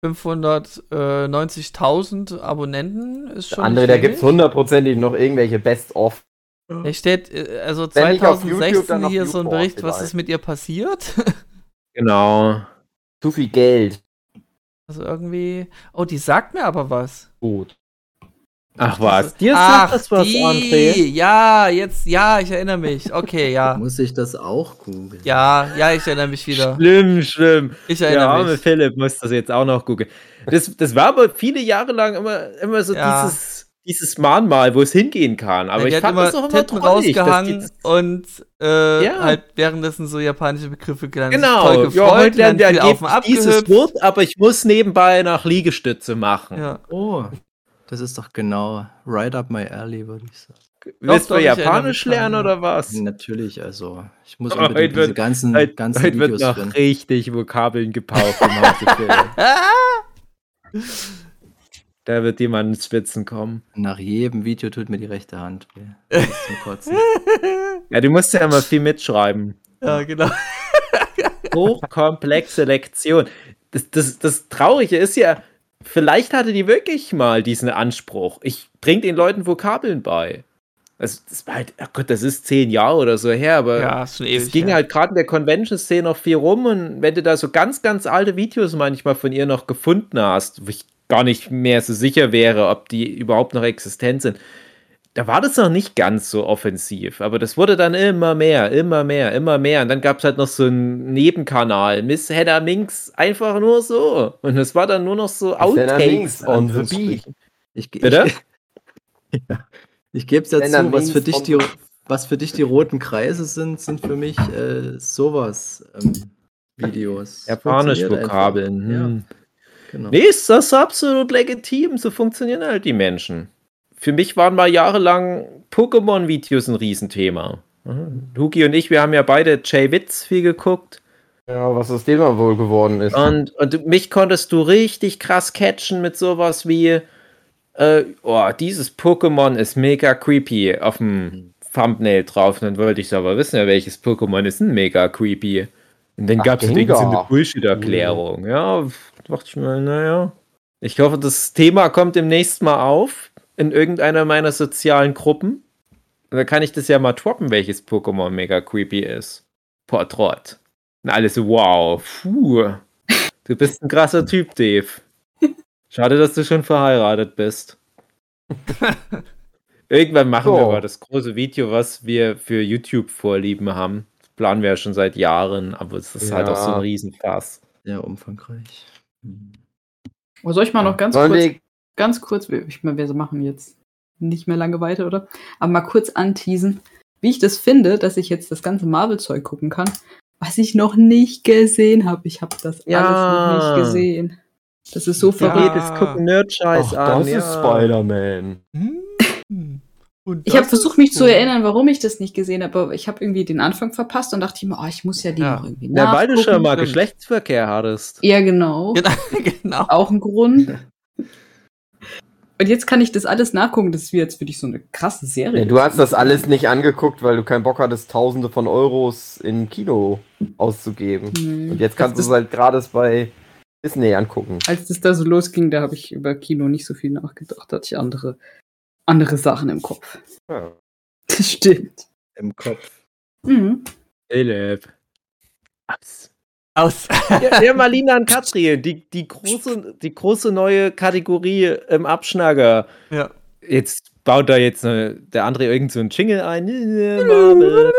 590.000 Abonnenten ist schon. André, nicht da gibt es hundertprozentig noch irgendwelche Best-of. Hier steht, äh, also Wenn nicht auf YouTube, 2016 dann auf hier so ein Bericht, was ist mit ihr passiert? genau. Zu viel Geld. Also irgendwie. Oh, die sagt mir aber was. Gut. Ach was, dir Ach, sagt das was, die, André. ja, jetzt, ja, ich erinnere mich. Okay, ja. Muss ich das auch googeln? Ja, ja, ich erinnere mich wieder. Schlimm, schlimm. Ich Der erinnere arme mich. Philipp muss das jetzt auch noch googeln. Das, das war aber viele Jahre lang immer, immer so Ja. dieses, dieses Mahnmal, wo es hingehen kann. Aber Ja, ich fand immer das auch immer Titten rausgehangen die- und äh, Ja. halt währenddessen so japanische Begriffe gelernt. Genau, Toll ja, gefreut, heute lernen wir dieses. Wort, aber ich muss nebenbei nach Liegestütze machen. Ja. Oh, das ist doch genau right up my alley, würde ich sagen. Willst du Japanisch lernen oder was? Natürlich, also ich muss Oh, unbedingt heute diese wird- ganzen, Heute, ganzen heute wird Videos noch finden. richtig Vokabeln gepaukt im Hause Philipp. Da wird jemand ins Spitzen kommen. Nach jedem Video tut mir die rechte Hand weh. Zum Kotzen. Ja, du musst ja immer viel mitschreiben. ja, genau. hochkomplexe Lektion. Das, das, das Traurige ist ja, vielleicht hatte die wirklich mal diesen Anspruch. Ich bringe den Leuten Vokabeln bei. Das, das war halt, ach Gott, das ist zehn Jahre oder so her, aber Ja, es ging her. halt gerade in der Convention-Szene noch viel rum und wenn du da so ganz, ganz alte Videos manchmal von ihr noch gefunden hast, wo ich gar nicht mehr so sicher wäre, ob die überhaupt noch existent sind, da war das noch nicht ganz so offensiv, aber das wurde dann immer mehr, immer mehr, immer mehr. Und dann gab es halt noch so einen Nebenkanal, Miss Hedda Minx, einfach nur so. Und es war dann nur noch so Outtakes. on the Anführungsstrichen. Ich, ich, Bitte? ja. ich gebe es ja Wenn er zu, was für, dich die, was für dich die roten Kreise sind, sind für mich äh, sowas ähm, Videos. Japanisch Funktioniert Vokabeln. einfach. Hm. Ja, genau. Nee, ist das absolut legitim. So funktionieren halt die Menschen. Für mich waren mal jahrelang Pokémon-Videos ein Riesenthema. Huki und ich, wir haben ja beide Jay Witz viel geguckt. Ja, was aus dem wohl geworden ist. Und, und mich konntest du richtig krass catchen mit sowas wie, äh, oh, dieses Pokémon ist mega creepy auf dem Thumbnail drauf. Und dann wollte ich aber wissen, ja, welches Pokémon ist denn mega creepy? Und dann gab es eine Bullshit-Erklärung. Ja, dachte ich mir, naja. Ich hoffe, das Thema kommt demnächst mal auf in irgendeiner meiner sozialen Gruppen. Und dann kann ich das ja mal droppen, welches Pokémon mega creepy ist. Portrott. Und alle so, wow, puh. Du bist ein krasser Typ, Dave. Schade, dass du schon verheiratet bist. Irgendwann machen wir So. mal das große Video, was wir für YouTube vorlieben haben. Das planen wir ja schon seit Jahren, aber es ist halt Ja. auch so ein Riesenfass. Sehr umfangreich. Soll ich mal noch ganz Sollen kurz, wir, ganz kurz, ich meine, wir machen jetzt nicht mehr lange weiter, oder? Aber mal kurz anteasen, wie ich das finde, dass ich jetzt das ganze Marvel-Zeug gucken kann, was ich noch nicht gesehen habe. Ich habe das Ja. alles noch nicht gesehen. Das ist so Ja. verrückt. Jedes gucken Nerd-Scheiß an. das ist ja. Spider-Man. Hm. Und Ich habe versucht, ist mich zu cool. erinnern, warum ich das nicht gesehen habe, aber ich habe irgendwie den Anfang verpasst und dachte mir, oh, ich muss ja die Ja. noch irgendwie Ja, weil du schon mal. Geschlechtsverkehr hattest. Ja, genau. Genau, genau. Auch ein Grund. Und jetzt kann ich das alles nachgucken. Das ist wie jetzt für dich so eine krasse Serie. Ja, du hast das alles nicht angeguckt, weil du keinen Bock hattest, Tausende von Euros in Kino auszugeben. Nee. Und jetzt kannst du es halt gerade bei Disney angucken. Als das da so losging, da habe ich über Kino nicht so viel nachgedacht. Da hatte ich andere, andere Sachen im Kopf. Ja. Das stimmt. Im Kopf. Mhm. Philipp. Aus. Aus. Ja, ja, Marlina und Katrin, die, die, große, die große neue Kategorie im Abschnacker. ja. Jetzt baut da jetzt eine, der andere irgend so einen Jingle ein. Marvel.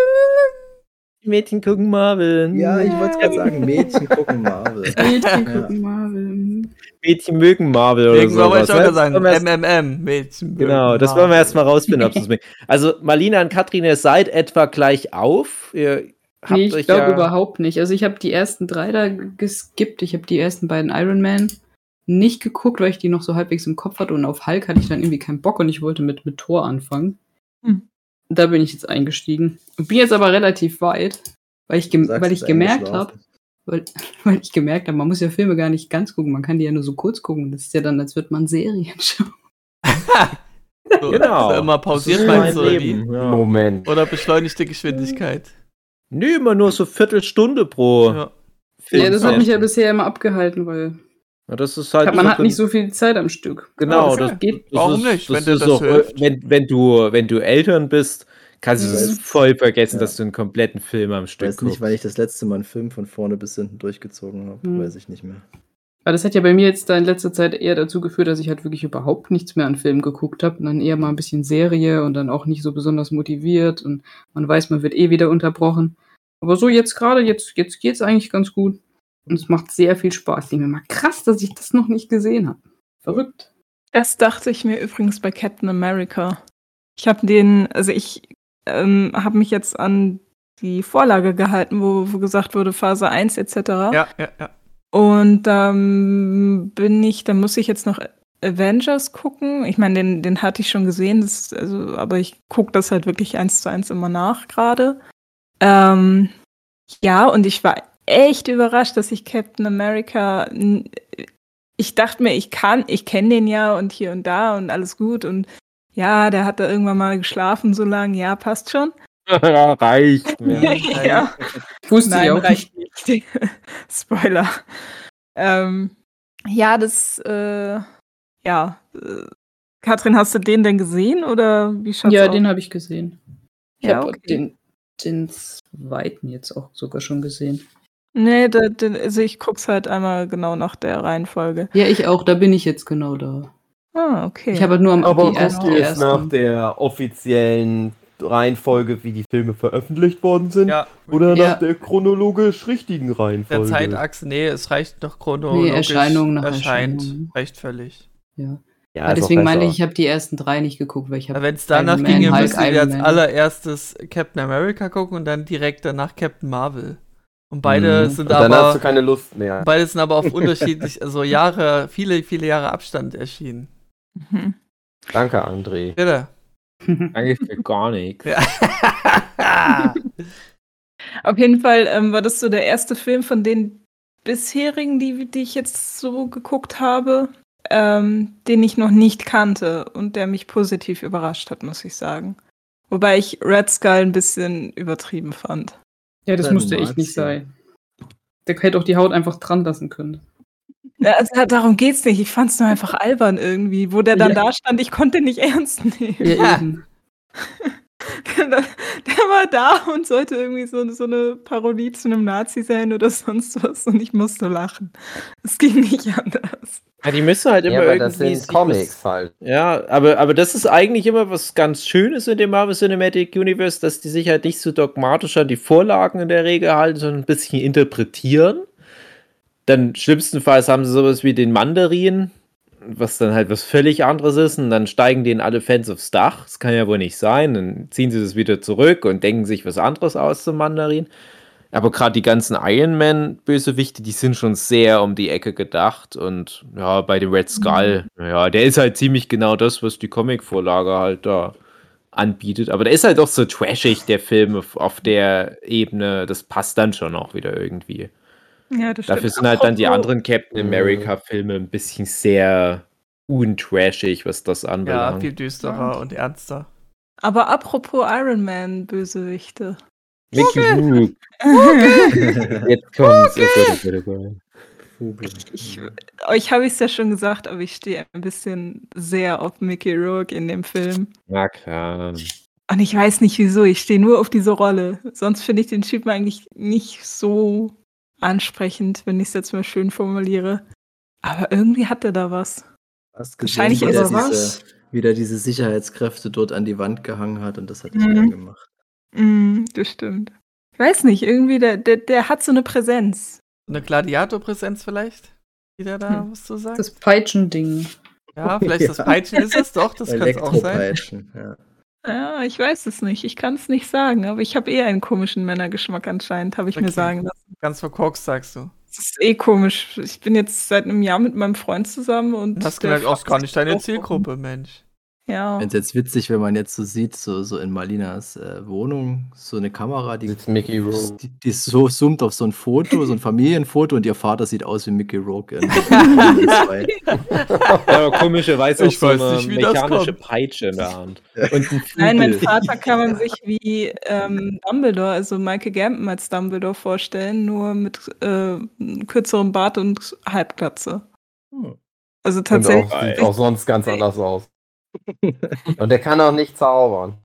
Die Mädchen gucken Marvel. Ja, ich wollte gerade sagen, Mädchen gucken Marvel. Mädchen Ja. gucken Marvel. Mädchen mögen Marvel oder Irgendwann wollte ich auch ne? sagen, MMM, Mädchen. Genau, das wollen wir erstmal rausfinden, ob es mögen. Also, Marlina und Katrin, ihr seid etwa gleich auf. Ihr habt Nee, ich glaube ja, überhaupt nicht. Also ich habe die ersten drei da geskippt. Ich habe die ersten beiden Iron Man nicht geguckt, weil ich die noch so halbwegs im Kopf hatte und auf Hulk hatte ich dann irgendwie keinen Bock und ich wollte mit, mit Thor anfangen. Hm. Da bin ich jetzt eingestiegen. Und bin jetzt aber relativ weit, weil ich, Sagst, weil ich gemerkt habe, weil, weil ich gemerkt habe, man muss ja Filme gar nicht ganz gucken, man kann die ja nur so kurz gucken. Das ist ja dann, als würde man Serien schauen. so, Genau. So immer pausiert meinst du, mein oder wie? Ja. Moment. Oder beschleunigte Geschwindigkeit. Nö, immer nur so Viertelstunde pro Ja. Film. Ja, das hat mich ja bisher immer abgehalten, weil Ja, das ist halt man so hat nicht so viel Zeit am Stück. Genau, Aber das, geht. das Warum ist, nicht, das wenn das auch, äh? Wenn, wenn, du, wenn du Eltern bist, kannst du es voll vergessen, Ja. dass du einen kompletten Film am Stück weiß nicht, guckst. weil ich das letzte Mal einen Film von vorne bis hinten durchgezogen habe. Hm. Weiß ich nicht mehr. Aber das hat ja bei mir jetzt da in letzter Zeit eher dazu geführt, dass ich halt wirklich überhaupt nichts mehr an Filmen geguckt habe und dann eher mal ein bisschen Serie und dann auch nicht so besonders motiviert und man weiß, man wird eh wieder unterbrochen. Aber so jetzt gerade, jetzt, jetzt geht's eigentlich ganz gut und es macht sehr viel Spaß. Ich denke mir mal, krass, dass ich das noch nicht gesehen habe. Verrückt. Das dachte ich mir übrigens bei Captain America. Ich habe den, also ich ähm, habe mich jetzt an die Vorlage gehalten, wo, wo gesagt wurde, Phase 1 etc. Ja, ja, ja. Und dann bin ich, dann muss ich jetzt noch Avengers gucken. Ich meine, den, den hatte ich schon gesehen, das, also, aber ich gucke das halt wirklich eins zu eins immer nach gerade. Ähm, ja, und ich war echt überrascht, dass ich Captain America. Ich dachte mir, ich kann, ich kenne den ja und hier und da und alles gut und ja, der hat da irgendwann mal geschlafen so lange, ja, passt schon. ja, reicht. Ja. ja. Wusste Nein, ich auch reicht nicht. Spoiler. Ähm, ja, das, äh, ja. Äh, Katrin, hast du den denn gesehen oder wie schaut's Ja, aus? den habe ich gesehen. Ich Ja, habe okay. den, den zweiten jetzt auch sogar schon gesehen. Nee, da, den, also ich guck's halt einmal genau nach der Reihenfolge. Ja, ich auch, da bin ich jetzt genau da. Ah, okay. Ich habe halt nur am Aber die guckt die es nach der offiziellen Reihenfolge, wie die Filme veröffentlicht worden sind? Ja, Oder Ja. nach der chronologisch richtigen der Reihenfolge? Zeitachse, nee, es reicht doch chronologisch. Nee, Erscheinung nach Erscheint, Erscheinung. reicht völlig. Ja. Ja, Ja, auch deswegen besser. ich, ich habe die ersten drei nicht geguckt, weil ich habe Wenn es danach Iron ginge, Hulk, müsst ihr Iron als allererstes Captain America gucken und dann direkt danach Captain Marvel. Und beide Mhm. sind Und dann hast du aber keine Lust mehr. beide sind aber auf unterschiedlich, also Jahre, viele, viele Jahre Abstand erschienen. Mhm. Danke, André. Bitte. Eigentlich für gar nichts. Auf jeden Fall ähm, war das so der erste Film von den bisherigen, die, die ich jetzt so geguckt habe, ähm, den ich noch nicht kannte und der mich positiv überrascht hat, muss ich sagen. Wobei ich Red Skull ein bisschen übertrieben fand. Ja, das Dann musste echt nicht sein. Der hätte auch die Haut einfach dran lassen können. Ja, also, darum geht's nicht. Ich fand's nur einfach albern irgendwie, wo der dann Ja. da stand. Ich konnte nicht ernst nehmen. Ja, eben. Der, der war da und sollte irgendwie so, so eine Parodie zu einem Nazi sein oder sonst was und ich musste lachen. Es ging nicht anders. Ja, die müssen halt immer Ja, aber irgendwie. das sind Comics halt. Ja, aber, aber das ist eigentlich immer was ganz Schönes in dem Marvel Cinematic Universe, dass die sich halt nicht so dogmatisch an die Vorlagen in der Regel halten, sondern ein bisschen interpretieren. Dann schlimmstenfalls haben sie sowas wie den Mandarin, was dann halt was völlig anderes ist, und dann steigen denen alle Fans aufs Dach. Das kann ja wohl nicht sein. Dann ziehen sie das wieder zurück und denken sich was anderes aus zum Mandarin. Aber gerade die ganzen Iron Man-Bösewichte, die sind schon sehr um die Ecke gedacht. Und ja, bei dem Red Skull, ja, der ist halt ziemlich genau das, was die Comic-Vorlage halt da anbietet. Aber der ist halt auch so trashig, der Film auf, auf der Ebene. Das passt dann schon auch wieder irgendwie. Ja, das Dafür stimmt. sind halt dann die Apropos- anderen Captain. America-Filme ein bisschen sehr untrashig, was das ja, anbelangt. viel düsterer und ernster. Aber apropos Iron Man Bösewichte. Mickey Rourke. Jetzt kommt's. Oh Gott. Ich, euch habe ich es ja schon gesagt, aber ich stehe ein bisschen sehr auf Mickey Rourke in dem Film. Na klar. Und ich weiß nicht wieso, ich stehe nur auf diese Rolle. Sonst finde ich den Typen eigentlich nicht so ansprechend, wenn ich es jetzt mal schön formuliere. Aber irgendwie hat er da was. Hast gesehen, Wahrscheinlich ist der er diese, wie der diese Sicherheitskräfte dort an die Wand gehangen hat und das hat Mhm. gern gemacht. Mm, das stimmt. Ich weiß nicht, irgendwie, der, der, der hat so eine Präsenz. Eine Gladiatorpräsenz vielleicht? wieder da Hm. was zu sagen? Das Peitschending. ja, vielleicht das Peitschen ist es doch, das kann es auch sein. Ja. Ja, ich weiß es nicht. Ich kann es nicht sagen, aber ich habe eh einen komischen Männergeschmack anscheinend, habe ich mir Okay. sagen lassen. Ganz verkorkst, sagst du. Das ist eh komisch. Ich bin jetzt seit einem Jahr mit meinem Freund zusammen und. Du hast gemerkt, auch gar nicht deine Zielgruppe, Mensch. Ja. Ich finde es jetzt witzig, wenn man jetzt so sieht, so, so in Malinas äh, Wohnung, so eine Kamera, die, Mickey Rourke. die, die so zoomt auf so ein Foto, so ein Familienfoto und ihr Vater sieht aus wie Mickey Rourke in 2. Ja, aber komischerweise auch Ich so weiß eine nicht, wie mechanische. Peitsche in der Hand. Nein, mein. Vater kann man sich wie ähm, Dumbledore, also Michael Gambon als Dumbledore vorstellen, nur mit äh, einem kürzerem Bart und Halbglatze. Hm. Also Und tatsächlich. auch, sieht auch sonst ganz anders aus. Und der kann auch nicht zaubern.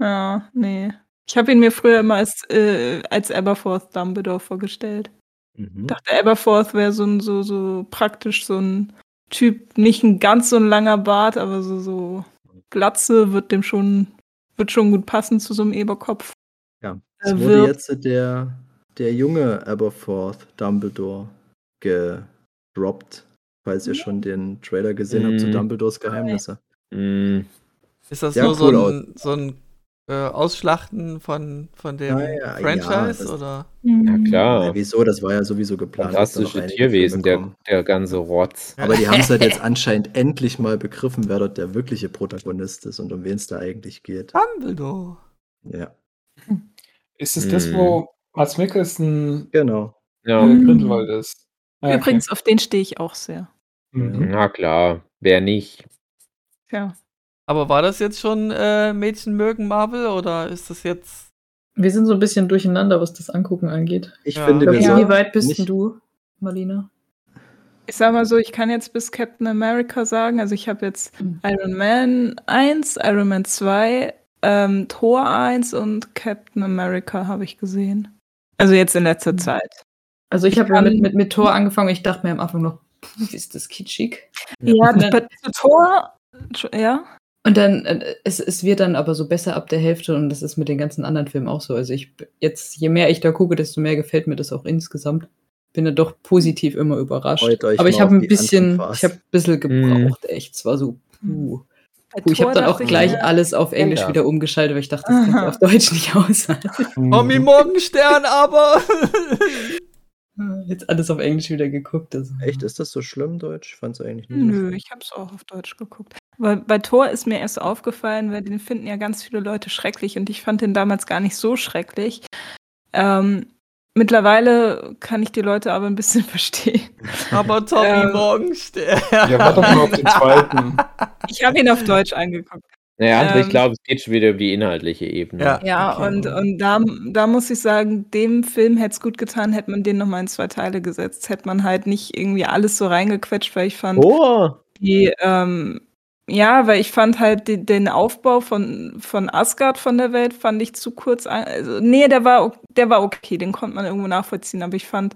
Ja, nee. Ich habe ihn mir früher immer als, äh, als Aberforth Dumbledore vorgestellt. Mhm. Ich dachte, Aberforth wäre so ein so, so praktisch so ein Typ, nicht ein ganz so ein langer Bart, aber so, so Glatze wird dem schon, wird schon gut passen zu so einem Eberkopf. Ja, es wurde wird- jetzt der, der junge Aberforth Dumbledore gedroppt, falls ihr schon den Trailer gesehen habt zu Mhm. Dumbledores Geheimnisse. Mm, Ist das Ja, nur so cool ein, so ein äh, Ausschlachten von, von dem Ja, ja, Franchise? das- oder? ja, klar. Ja, wieso? Das war ja sowieso geplant. Fantastische Tierwesen, der, der ganze Rotz. Aber die haben es halt jetzt anscheinend endlich mal begriffen, wer dort der wirkliche Protagonist ist und um wen es da eigentlich geht. Dumbledore. Ja, Ist es das, Hm. wo Mats Mikkelsen genau. Ja, Mhm. Grindelwald ist? Ah, okay. Übrigens, auf den stehe ich auch sehr. Mhm. na klar. Wer nicht? Ja. Aber war das jetzt schon äh, Mädchen mögen Marvel oder ist das jetzt. Wir sind so ein bisschen durcheinander, was das Angucken angeht. Ich Ja. finde, Ja. Wie weit bist nicht, denn du, Marlina? Ich sag mal so, ich kann jetzt bis Captain America sagen. Also ich habe jetzt Mhm. Iron Man 1, Iron Man 2, ähm, Thor 1 und Captain America habe ich gesehen. Also jetzt in letzter Mhm. Zeit. Also ich Ich habe mit, mit, mit Tor angefangen. Ich dachte mir am Anfang noch, "Puh, ist das kitschig? Ja, Ja. Thor, ja. Und dann, äh, es, es wird dann aber so besser ab der Hälfte und das ist mit den ganzen anderen Filmen auch so. Also ich jetzt, je mehr ich da gucke, desto mehr gefällt mir das auch insgesamt. Bin dann doch positiv immer überrascht. Aber ich habe ein bisschen, ich habe ein bisschen gebraucht, echt. Es war so, puh. Bei puh ich habe dann auch gleich mir, alles auf Englisch Ja. wieder umgeschaltet, weil ich dachte, das kannst du auf Deutsch nicht aushalten. Mommy Morgenstern, aber. Jetzt alles auf Englisch wieder geguckt. Also. Echt, ist das so schlimm, Deutsch? Ich fand es eigentlich nicht so Nö, schlimm. ich habe es auch auf Deutsch geguckt. Weil bei Thor ist mir erst aufgefallen, weil den finden ja ganz viele Leute schrecklich und ich fand den damals gar nicht so schrecklich. Ähm, mittlerweile kann ich die Leute aber ein bisschen verstehen. aber Tommy Ähm. Morgenstern. Ja, warte doch mal auf den zweiten. Ich habe ihn auf Deutsch angeguckt. Naja, Ähm, ich glaube, es geht schon wieder um die inhaltliche Ebene. Ja. Ja, Okay. und, und da, da muss ich sagen, dem Film hätte es gut getan, hätte man den nochmal in zwei Teile gesetzt. Hätte man halt nicht irgendwie alles so reingequetscht, weil ich fand, Oh! die, ähm, ja, weil ich fand halt den Aufbau von, von Asgard von der Welt fand ich zu kurz. Also, nee, der war, der war okay, den konnte man irgendwo nachvollziehen, aber ich fand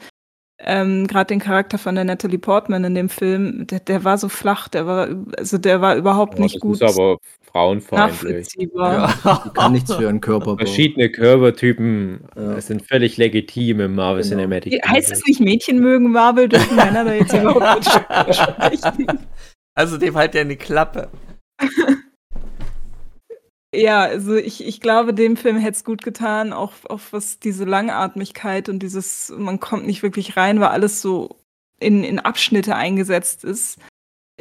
ähm, gerade den Charakter von der Natalie Portman in dem Film, der, der war so flach, der war, also der war überhaupt Oh, nicht das gut ist aber frauenfeindlich. Die kann nichts für ihren Körper. Verschiedene Körpertypen Ja. äh, sind völlig legitim im Marvel Genau. Cinematic Heißt es nicht Mädchen mögen Marvel, dürfen Männer da jetzt überhaupt nicht sprechen? Also dem halt ja eine Klappe. Ja, also ich, ich glaube, dem Film hätte es gut getan, auch, auch was diese Langatmigkeit und dieses, man kommt nicht wirklich rein, weil alles so in, in Abschnitte eingesetzt ist.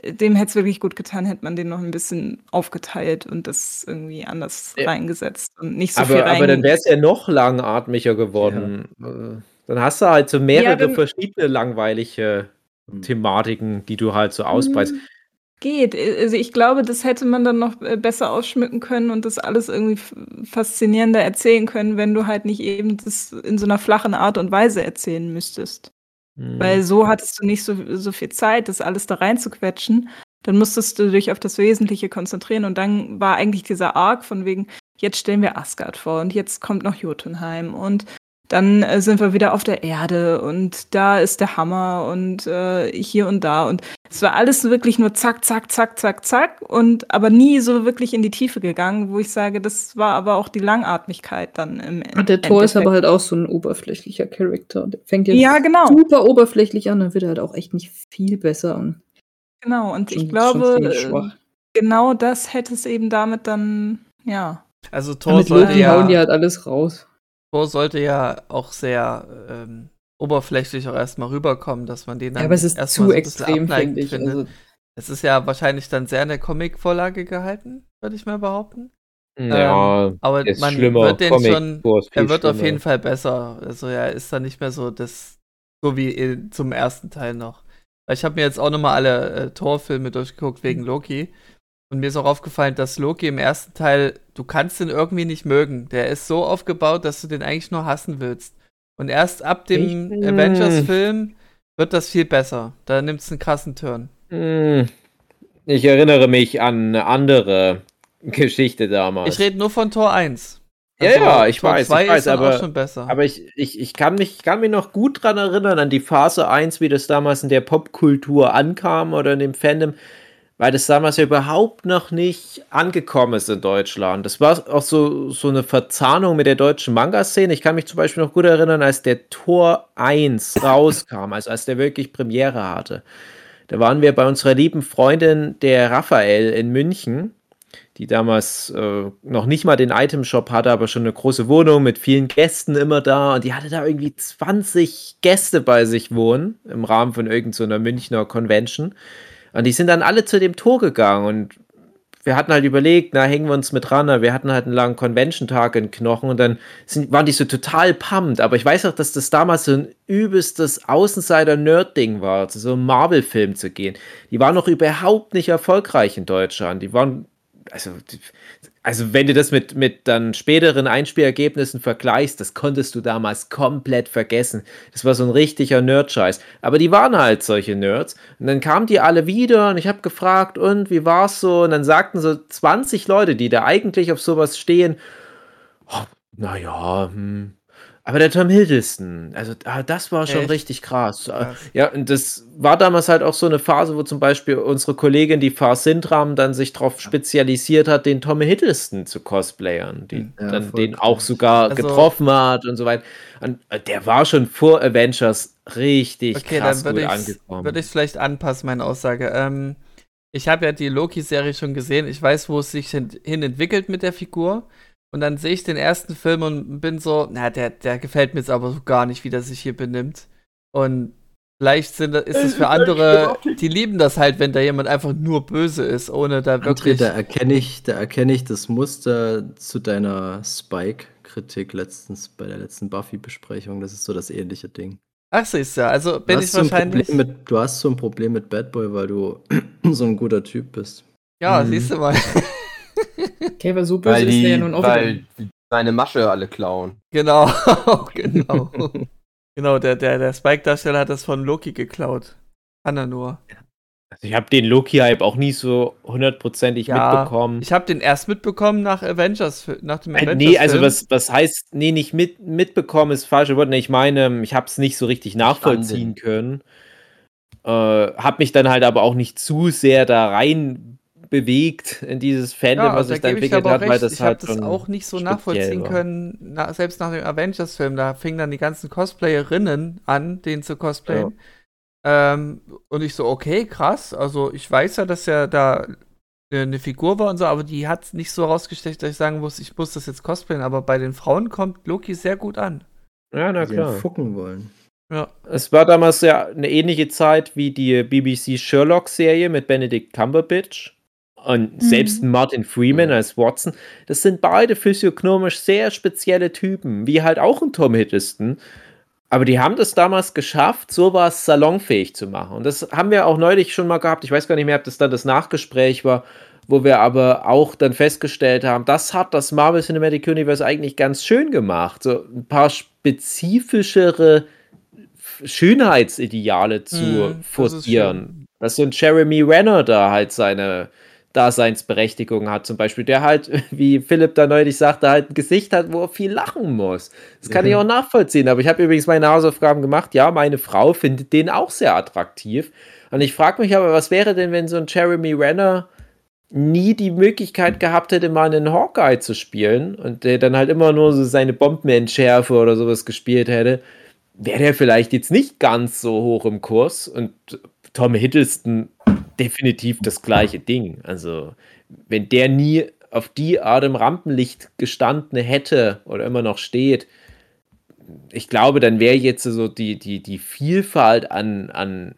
Dem hätte es wirklich gut getan, hätte man den noch ein bisschen aufgeteilt und das irgendwie anders Ja. reingesetzt und nicht so viel aber, rein. aber dann wäre es ja noch langatmiger geworden. Äh, Dann hast du halt so mehrere Ja, verschiedene langweilige Hm. Thematiken, die du halt so ausbreitst. Hm, Geht. Also ich glaube, das hätte man dann noch äh, besser ausschmücken können und das alles irgendwie faszinierender erzählen können, wenn du halt nicht eben das in so einer flachen Art und Weise erzählen müsstest. Hm. Weil so hattest du nicht so, so viel Zeit, das alles da reinzuquetschen. Dann musstest du dich auf das Wesentliche konzentrieren und dann war eigentlich dieser Arc von wegen, jetzt stellen wir Asgard vor und jetzt kommt noch Jotunheim und Dann äh, sind wir wieder auf der Erde und da ist der Hammer und äh, hier und da. Und es war alles wirklich nur zack, zack, zack, zack, zack und aber nie so wirklich in die Tiefe gegangen, wo ich sage, das war aber auch die Langatmigkeit dann im Und der Tor ist aber Endeffekt. halt auch so ein oberflächlicher Charakter. Der fängt jetzt Ja, genau. super oberflächlich an, dann wird er halt auch echt nicht viel besser und Genau, und schon, ich glaube, genau das hätte es eben damit dann, ja. Also Thor Damit sollte ja, hauen die halt alles raus. Thor sollte ja auch sehr ähm, oberflächlich auch erstmal rüberkommen, dass man den dann Ja, aber es ist erstmal zu so ein bisschen extrem, finde ich. findet. Also, Es ist ja wahrscheinlich dann sehr an der Comic-Vorlage gehalten, würde ich mal behaupten. Ja, Aber der ist man schlimmer. wird den Comic schon, Tor er wird auf schlimmer. jeden Fall besser. Also er ist dann nicht mehr so das, so wie in, zum ersten Teil noch. Weil Ich habe mir jetzt auch nochmal alle äh, Torfilme durchgeguckt wegen Loki. Und mir ist auch aufgefallen, dass Loki im ersten Teil, du kannst den irgendwie nicht mögen. Der ist so aufgebaut, dass du den eigentlich nur hassen willst. Und erst ab dem Ich- Avengers-Film wird das viel besser. Da nimmt es einen krassen Turn. Hm, Ich erinnere mich an eine andere Geschichte damals. Ich rede nur von Tor 1. Ja, ja, ich weiß, ich Tor 2 weiß, ist dann aber- auch schon besser. Aber ich, ich, ich, kann mich, ich kann mich noch gut dran erinnern, an die Phase 1, wie das damals in der Popkultur ankam oder in dem Fandom, weil das damals ja überhaupt noch nicht angekommen ist in Deutschland. Das war auch so, so eine Verzahnung mit der deutschen Manga-Szene. Ich kann mich zum Beispiel noch gut erinnern, als der Tor 1 rauskam, also als der wirklich Premiere hatte. Da waren wir bei unserer lieben Freundin, der Raphael, in München die damals äh, noch nicht mal den Item-Shop hatte, aber schon eine große Wohnung mit vielen Gästen immer da. Und die hatte da irgendwie 20 Gäste bei sich wohnen im Rahmen von irgendeiner Münchner Convention. Und die sind dann alle zu dem Tor gegangen und wir hatten halt überlegt, na, hängen wir uns mit ran, wir hatten halt einen langen Convention-Tag in Knochen und dann sind, waren die so total pumped. Aber ich weiß auch, dass das damals so ein übelstes Außenseiter-Nerd-Ding war, zu so einem Marvel-Film zu gehen. Die waren noch überhaupt nicht erfolgreich in Deutschland. Die waren also, also wenn du das mit, mit dann späteren Einspielergebnissen vergleichst, das konntest du damals komplett vergessen. Das war so ein richtiger Nerd-Scheiß. Aber die waren halt solche Nerds. Und dann kamen die alle wieder und ich habe gefragt, und wie war's so? Und dann sagten so 20 Leute, die da eigentlich auf sowas stehen, oh, naja, hm. Aber der Tom Hiddleston, also ah, das war schon Echt? richtig krass. Krass. Ja, und das war damals halt auch so eine Phase, wo zum Beispiel unsere Kollegin, die Far Sintram, dann sich darauf spezialisiert hat, den Tom Hiddleston zu cosplayern, die Ja, dann den auch sogar Also- getroffen hat und so weiter. Und äh, der war schon vor Avengers richtig Okay, krass dann würde gut ich angekommen. würde ich vielleicht anpassen, meine Aussage. Ähm, ich habe ja die Loki-Serie schon gesehen. Ich weiß, wo es sich hin, hin entwickelt mit der Figur. Und dann sehe ich den ersten Film und bin so, na, der, der gefällt mir jetzt aber so gar nicht, wie der sich hier benimmt. Und vielleicht sind, ist es für andere, die lieben das halt, wenn da jemand einfach nur böse ist, ohne da André, wirklich. da erkenne ich, da erkenne ich das Muster zu deiner Spike-Kritik letztens bei der letzten Buffy-Besprechung. Das ist so das ähnliche Ding. Ach, siehst du, also Du bin hast, ich so ein wahrscheinlich. Problem mit, du hast so ein Problem mit Bad Boy, weil du so ein guter Typ bist. Ja, Mhm. siehst du mal. Okay, aber so böse Weil ist der ja die, nun auch wieder. weil die seine Masche alle klauen. genau, genau. genau, der, der, der Spike-Darsteller hat das von Loki geklaut. Kann er nur. Also ich habe den Loki-Hype auch nie so hundertprozentig Ja, mitbekommen. Ich habe den erst mitbekommen nach Avengers, nach dem Äh, Avengers. nee, also was, was heißt, nee, nicht mit, mitbekommen ist falsche Wort. Nee, ich meine, ich habe es nicht so richtig nachvollziehen können. Äh, habe mich dann halt aber auch nicht zu sehr da rein bewegt in dieses Fandom, ja, was sich da ich entwickelt hat, weil das Ich habe halt das schon auch nicht so nachvollziehen war. können, na, selbst nach dem Avengers-Film. Da fingen dann die ganzen Cosplayerinnen an, den zu cosplayen. Ähm, und ich so, okay, krass. Also ich weiß ja, dass er da eine Figur war und so, aber die hat nicht so rausgestecht, dass ich sagen muss, ich muss das jetzt cosplayen. Aber bei den Frauen kommt Loki sehr gut an. Ja, na die klar. fucken wollen. Ja. Es war damals ja eine ähnliche Zeit wie die BBC Sherlock-Serie mit Benedict Cumberbatch. Und selbst Martin Freeman als Watson, das sind beide physiognomisch sehr spezielle Typen, wie halt auch ein Tom Hiddleston. Aber die haben das damals geschafft, sowas salonfähig zu machen. Und das haben wir auch neulich schon mal gehabt. Ich weiß gar nicht mehr, ob das dann das Nachgespräch war, wo wir aber auch dann festgestellt haben, das hat das Marvel Cinematic Universe eigentlich ganz schön gemacht. So ein paar spezifischere Schönheitsideale zu Mhm, forcieren. Dass so ein Jeremy Renner da halt seine Daseinsberechtigung hat, zum Beispiel, der halt, wie Philipp da neulich sagte, halt ein Gesicht hat, wo er viel lachen muss. Das kann Ja. ich auch nachvollziehen, aber ich habe übrigens meine Hausaufgaben gemacht. Ja, meine Frau findet den auch sehr attraktiv. Und ich frage mich aber, was wäre denn, wenn so ein Jeremy Renner nie die Möglichkeit gehabt hätte, mal einen Hawkeye zu spielen und der dann halt immer nur so seine Bombenentschärfe oder sowas gespielt hätte, wäre der vielleicht jetzt nicht ganz so hoch im Kurs und Tom Hiddleston definitiv das gleiche Ding. Also, wenn der nie auf die Art im Rampenlicht gestanden hätte oder immer noch steht, ich glaube, dann wäre jetzt so die, die, die Vielfalt an, an,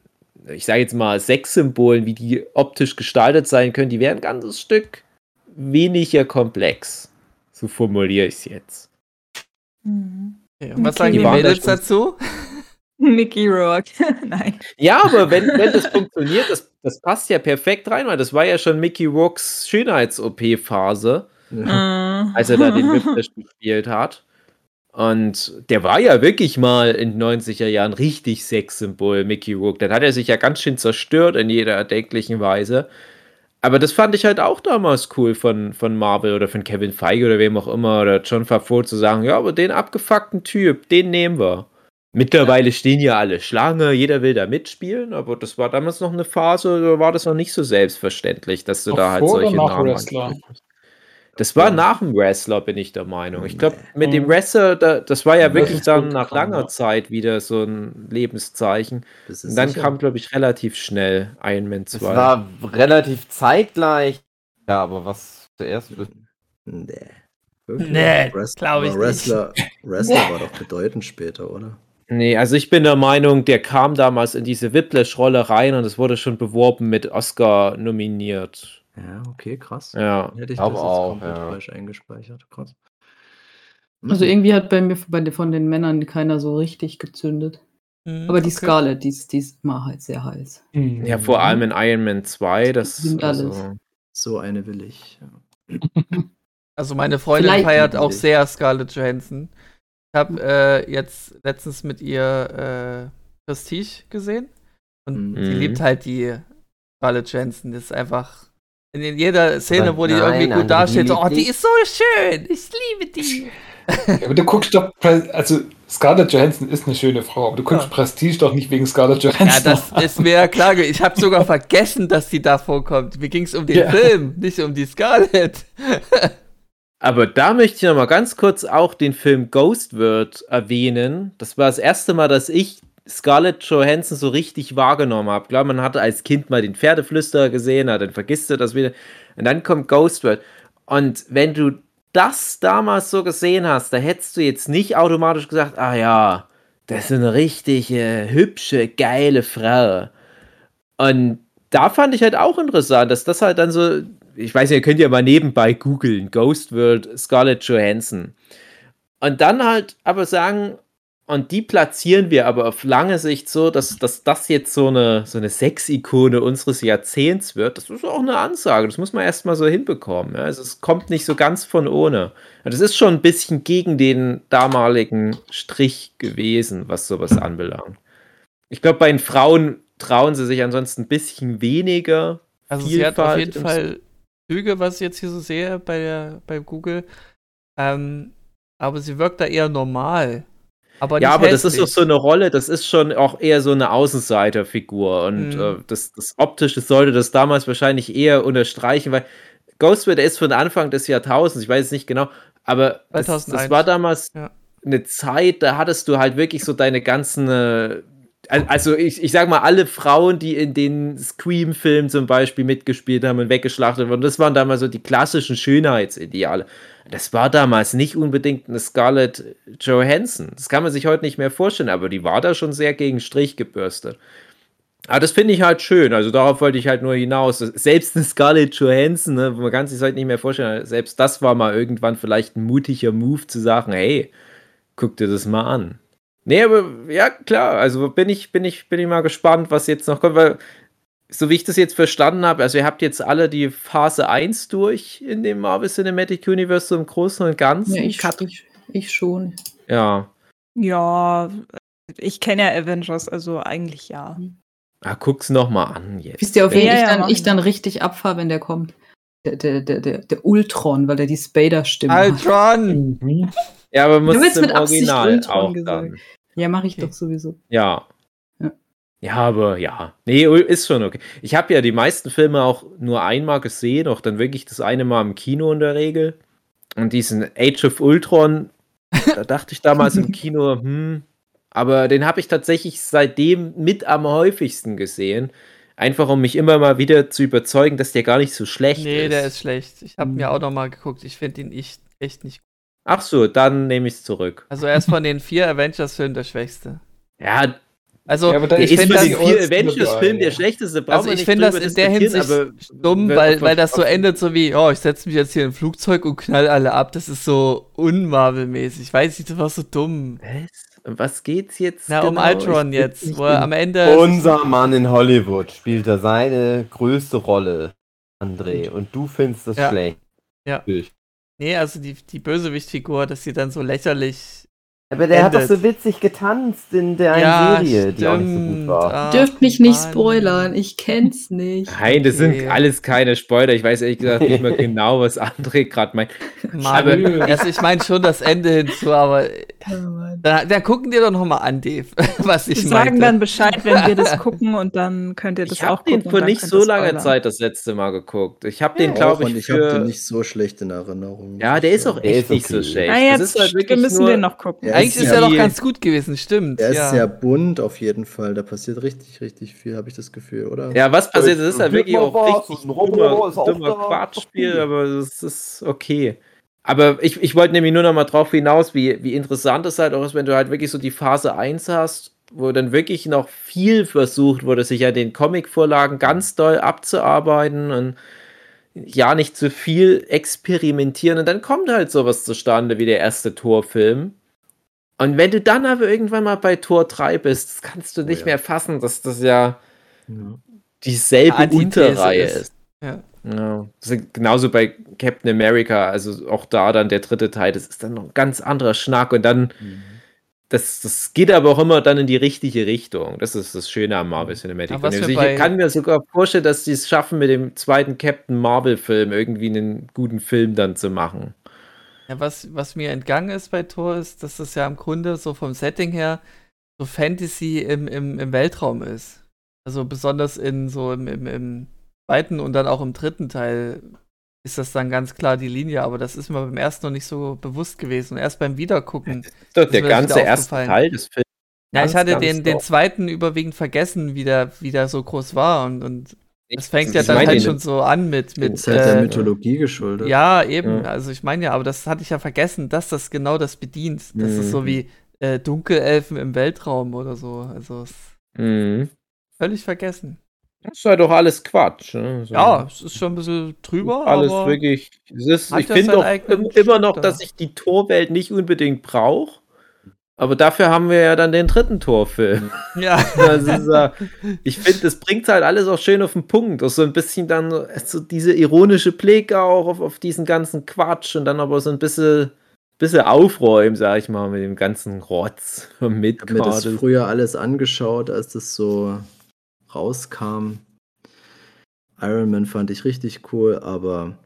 ich sage jetzt mal, Sexsymbolen, wie die optisch gestaltet sein können, die wären ein ganzes Stück weniger komplex. So formuliere ich es jetzt. Mhm. Und was Okay. sagen die Mädels dazu? Mickey Rourke. Nein. Ja, aber wenn, wenn das funktioniert, das, das passt ja perfekt rein, weil das war ja schon Mickey Rourks Schönheits-OP-Phase, Ja. als er da den Whiplash gespielt hat. Und der war ja wirklich mal in den 90er Jahren richtig Sexsymbol, Mickey Rourke. Dann hat er sich ja ganz schön zerstört in jeder erdenklichen Weise. Aber das fand ich halt auch damals cool von, von Marvel oder von Kevin Feige oder wem auch immer oder John Favreau zu sagen, ja, aber den abgefuckten Typ, den nehmen wir. Mittlerweile stehen ja alle Schlange, jeder will da mitspielen, aber das war damals noch eine Phase, da war das noch nicht so selbstverständlich, dass du Noch da halt vor oder solche nach Namen hast. Das war nach dem Wrestler, bin ich der Meinung. Ich glaube, mit dem Mhm. Wrestler, da, das war ja Ja, wirklich das dann nach langer ja. Zeit wieder so ein Lebenszeichen. Und dann sicher? kam, glaube ich, relativ schnell Iron Man Es 2. war relativ zeitgleich. Ja, aber was zuerst? Nee. Wirklich? Nee, Wrest- glaub ich aber Wrestler, Wrestler war doch bedeutend später, oder? Nee, also ich bin der Meinung, der kam damals in diese Whiplash-Rolle rein und es wurde schon beworben mit Oscar nominiert. Ja, okay, krass. Ja. Hätte ich das jetzt auch, komplett ja. falsch eingespeichert. Krass. Also Mhm. irgendwie hat bei mir bei von den Männern keiner so richtig gezündet. Mhm, Aber die okay. Scarlett, die ist, die ist immer halt sehr heiß. Mhm. Ja, vor allem in Iron Man 2, das Sind also, alles. So eine will ich. Ja. Also meine Freundin Vielleicht feiert auch sehr Scarlett Johansson. Ich habe äh, jetzt letztens mit ihr äh, Prestige gesehen und Mhm. sie liebt halt die Scarlett Johansson. Das ist einfach in jeder Szene, wo die nein, irgendwie gut dasteht, oh, die ist so schön, ich liebe die. Ja, aber du guckst doch, also Scarlett Johansson ist eine schöne Frau, aber du guckst Ja. Prestige doch nicht wegen Scarlett Johansson. Ja, das ist mir ja klar. Ich habe sogar vergessen, dass die da vorkommt. Mir ging es um den Ja. Film, nicht um die Scarlett. Aber da möchte ich noch mal ganz kurz auch den Film Ghost World erwähnen. Das war das erste Mal, dass ich Scarlett Johansson so richtig wahrgenommen habe. Klar, man hatte als Kind mal den Pferdeflüsterer gesehen, dann vergisst du das wieder. Und dann kommt Ghost World. Und wenn du das damals so gesehen hast, da hättest du jetzt nicht automatisch gesagt, ah ja, das ist eine richtig äh, hübsche, geile Frau. Und da fand ich halt auch interessant, dass das halt dann so, ich weiß nicht, ihr könnt ja mal nebenbei googeln, Ghost World Scarlett Johansson. Und dann halt aber sagen, und die platzieren wir aber auf lange Sicht so, dass, dass das jetzt so eine, so eine Sex-Ikone unseres Jahrzehnts wird. Das ist auch eine Ansage, das muss man erstmal so hinbekommen. Ja? Also es kommt nicht so ganz von ohne. Und das ist schon ein bisschen gegen den damaligen Strich gewesen, was sowas anbelangt. Ich glaube, bei den Frauen trauen sie sich ansonsten ein bisschen weniger. Also sie hat auf Vielfalt jeden Fall Züge, was ich jetzt hier so sehe bei, der, bei Google. Ähm, aber sie wirkt da eher normal. Aber ja, aber das ist doch hässlich. so eine Rolle, das ist schon auch eher so eine Außenseiterfigur. Und Mhm. äh, das, das Optische sollte das damals wahrscheinlich eher unterstreichen, weil Ghostwire ist von Anfang des Jahrtausends, ich weiß es nicht genau, aber das, das 2001. war damals Ja. eine Zeit, da hattest du halt wirklich so deine ganzen. Äh, also ich, ich sag mal, alle Frauen, die in den Scream-Filmen zum Beispiel mitgespielt haben und weggeschlachtet wurden, das waren damals so die klassischen Schönheitsideale. Das war damals nicht unbedingt eine Scarlett Johansson. Das kann man sich heute nicht mehr vorstellen, aber die war da schon sehr gegen Strich gebürstet. Aber das finde ich halt schön. Also darauf wollte ich halt nur hinaus. Selbst eine Scarlett Johansson, ne, man kann sich heute nicht mehr vorstellen, selbst das war mal irgendwann vielleicht ein mutiger Move zu sagen, hey, guck dir das mal an. Nee, aber ja, klar, also bin ich, bin ich, bin ich mal gespannt, was jetzt noch kommt, weil so wie ich das jetzt verstanden habe, also ihr habt jetzt alle die Phase 1 durch in dem Marvel Cinematic Universe so im Großen und Ganzen. Ja, ich, ich, ich schon. ja. Ja, ich kenne ja Avengers, also eigentlich ja. Ah, guck's noch mal an jetzt. Wisst ihr, auf wen Ja, ich, ja, dann, ich dann richtig abfahre, wenn der kommt? der, der, der, der, der Ultron, weil er die Spader-Stimme hat. Ultron! Mhm. Ja, aber muss willst im mit Absicht Original Ultron auch gesagt. dann. Ja, mache ich Okay. doch sowieso. Ja. Ja. Ja, aber ja. Nee, ist schon okay. Ich habe ja die meisten Filme auch nur einmal gesehen, auch dann wirklich das eine Mal im Kino in der Regel. Und diesen Age of Ultron, da dachte ich damals im Kino, hm, aber den habe ich tatsächlich seitdem mit am häufigsten gesehen. Einfach um mich immer mal wieder zu überzeugen, dass der gar nicht so schlecht Nee, ist. der ist schlecht. Ich habe mir auch noch mal geguckt. Ich finde ihn echt, echt nicht gut. Ach so, dann nehme ich es zurück. Also er ist von den vier Avengers-Filmen der schwechste. Ja, Also Ja, der ich finde das, vier dabei, der ja. schlechteste. brauchen also ich finde das in der Hinsicht dumm, weil, weil das so endet so wie, oh, ich setze mich jetzt hier in ein Flugzeug und knall alle ab. Das ist so unmarvel-mäßig. Ich weiß nicht, das war so dumm. Was? Um Was geht's jetzt? Na, um genau? Ultron Ich- jetzt, ich wo er am Ende. Unser Mann in Hollywood spielt da seine größte Rolle, André. Und du findest das Ja. schlecht. Ja. Ich. Nee, also die, die Bösewichtfigur, dass sie dann so lächerlich. Aber der hat doch Endet. so witzig getanzt in der einen ja, Serie, die auch nicht so gut stimmt. war. Ach, Dürft mich nicht Mann. spoilern, ich kenn's nicht. Nein, das Okay. sind alles keine Spoiler. Ich weiß ehrlich gesagt nicht mehr genau, was André gerade meint. Mann, Aber- also ich meine schon das Ende hinzu, aber Mann. dann, dann gucken dir doch noch mal an, Dave, was ich Wir sagen meinte. dann Bescheid, wenn wir das gucken und dann könnt ihr das Ich auch habe den gucken. vor nicht so langer. Zeit das letzte Mal geguckt. Ich habe den, Auch, glaube und ich, ich habe für... den nicht so schlecht in Erinnerung. ja, der ist auch Der echt ist nicht so okay. schlecht. Na, Das jetzt ist halt wirklich wir müssen nur, den noch gucken. Ja, Eigentlich ist ist ja er doch ganz gut gewesen, stimmt. Er ist ja. sehr bunt auf jeden Fall. Da passiert richtig, richtig viel, habe ich das Gefühl, oder? Ja, was passiert, das ist halt Wird wirklich auch richtig dummer, dummer. Quatschspiel, aber das ist okay. Aber ich, ich wollte nämlich nur noch mal drauf hinaus, wie, wie interessant es halt auch ist, wenn du halt wirklich so die Phase 1 hast, wo dann wirklich noch viel versucht wurde, sich ja den Comic-Vorlagen ganz doll abzuarbeiten und ja nicht zu viel experimentieren und dann kommt halt sowas zustande wie der erste Torfilm. Und wenn du dann aber irgendwann mal bei Tor 3 bist, das kannst du nicht ja. mehr fassen, dass das ja Ja. dieselbe Antithese Unterreihe ist. ist. Ja. Ja. Genauso bei Captain America, also auch da dann der dritte Teil, das ist dann noch ein ganz anderer Schnack und dann, das, das geht aber auch immer dann in die richtige Richtung. Das ist das Schöne am Marvel Cinematic Aber was Universe. bei- Ich kann mir sogar vorstellen, dass sie es schaffen, mit dem zweiten Captain Marvel-Film irgendwie einen guten Film dann zu machen. Ja, was, was mir entgangen ist bei Thor, ist, dass das ja im Grunde so vom Setting her so Fantasy im, im, im Weltraum ist. Also besonders in so im, im, im zweiten und dann auch im dritten Teil ist das dann ganz klar die Linie, aber das ist mir beim ersten noch nicht so bewusst gewesen. Und erst beim Wiedergucken. Das ist doch der ist ganze erste. Teil des Films. Ja, ich hatte den, den zweiten überwiegend vergessen, wie der, wie der so groß war. Und, und das fängt ja dann halt schon so an mit. mit Ist halt der äh, Mythologie geschuldet. Ja, eben. Ja. Also ich meine ja, aber das hatte ich ja vergessen, dass das genau das bedient. Das ist so Mhm. wie äh, Dunkelelfen im Weltraum oder so. Also Mhm. völlig vergessen. Das ist halt doch alles Quatsch. Ne? So. Ja, es ist schon ein bisschen drüber, alles wirklich. Es ist, ich finde im- immer noch, dass ich die Torwelt nicht unbedingt brauche. Aber dafür haben wir ja dann den dritten Torfilm. ja. Das ist, äh, ich finde, das bringt halt alles auch schön auf den Punkt. Auch so ein bisschen dann so- diese ironische Blick auch auf, auf diesen ganzen Quatsch und dann aber so ein bisschen, bisschen aufräumen, sag ich mal, mit dem ganzen Rotz vom Ich habe mir das früher alles angeschaut, als das so rauskam. Iron Man fand ich richtig cool, aber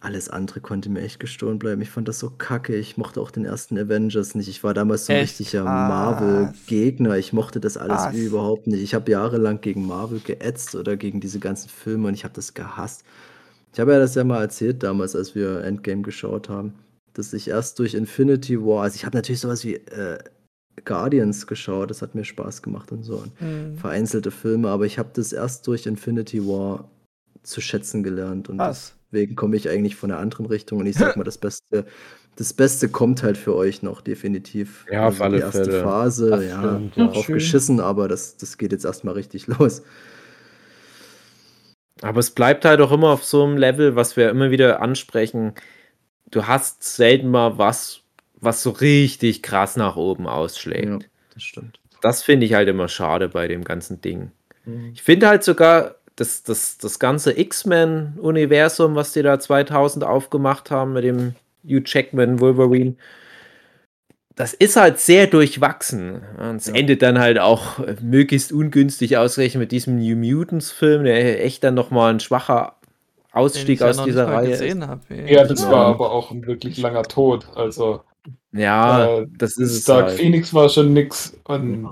alles andere konnte mir echt gestohlen bleiben. Ich fand das so kacke. Ich mochte auch den ersten Avengers nicht. Ich war damals so ein Echt? richtiger? Marvel-Gegner. Ich mochte das alles Was? überhaupt nicht. Ich habe jahrelang gegen Marvel geätzt oder gegen diese ganzen Filme und ich habe das gehasst. Ich habe ja das ja mal erzählt damals, als wir Endgame geschaut haben, dass ich erst durch Infinity War, also ich habe natürlich sowas wie äh, Guardians geschaut, das hat mir Spaß gemacht und so. Und Hm. vereinzelte Filme, aber ich habe das erst durch Infinity War zu schätzen gelernt und Was? Deswegen komme ich eigentlich von einer anderen Richtung und ich sag mal, das Beste, das Beste kommt halt für euch noch definitiv. Also Ja, auf alle die erste Fälle. Phase, Das ja, stimmt, ja. drauf Schön. geschissen, aber das, das geht jetzt erstmal richtig los. Aber es bleibt halt auch immer auf so einem Level, was wir immer wieder ansprechen. Du hast selten mal was, was so richtig krass nach oben ausschlägt. Ja, das stimmt. Das finde ich halt immer schade bei dem ganzen Ding. Mhm. Ich finde halt sogar, das, das, das ganze X-Men-Universum, was die da 2000 aufgemacht haben mit dem Hugh Jackman Wolverine, das ist halt sehr durchwachsen. Und es Ja. endet dann halt auch äh, möglichst ungünstig ausgerechnet mit diesem New Mutants-Film, der echt dann nochmal ein schwacher Ausstieg Den ich aus ja noch dieser nicht mal Reihe. gesehen Ist. hab. Ja, das Ja. war aber auch ein wirklich langer Tod. Also, Ja, Äh, das ist es Dark halt. Phoenix war schon nix. Und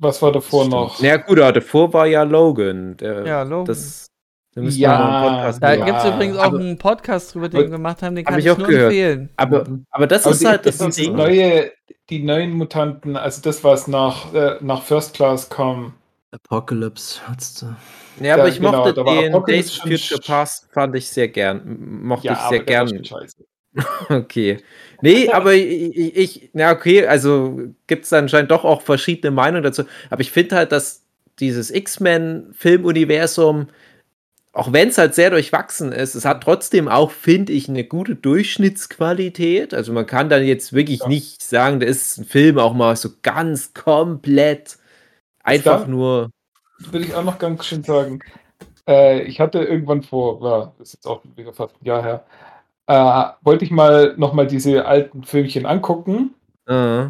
was war davor Stimmt. noch? Ja gut, aber davor war ja Logan. Der, Ja, Logan. Das, da müssen Ja, wir mal einen Podcast Da Ja, gibt es übrigens auch aber- einen Podcast drüber, den wir gemacht haben, den Hab kann ich ich, auch nur gehört. empfehlen. Aber, aber das Aber ist die, halt das das Ding. neue, die neuen Mutanten, also das, was nach, äh, nach First Class kam. Apocalypse hat's da. Ja, aber Ja, ich genau, mochte da den Days Future Past, fand ich sehr gern. Mochte Ja, ich sehr gern. Okay. Nee, aber ich, ich, ich na okay, also gibt es anscheinend doch auch verschiedene Meinungen dazu. Aber ich finde halt, dass dieses X-Men-Filmuniversum, auch wenn es halt sehr durchwachsen ist, es hat trotzdem auch, finde ich, eine gute Durchschnittsqualität. Also man kann dann jetzt wirklich Ja. nicht sagen, da ist ein Film auch mal so ganz komplett einfach da- nur. Würde ich auch noch ganz schön sagen. Äh, ich hatte irgendwann vor, ja, das ist jetzt auch wieder fast ein Jahr her, äh, wollte ich mal nochmal diese alten Filmchen angucken. Äh,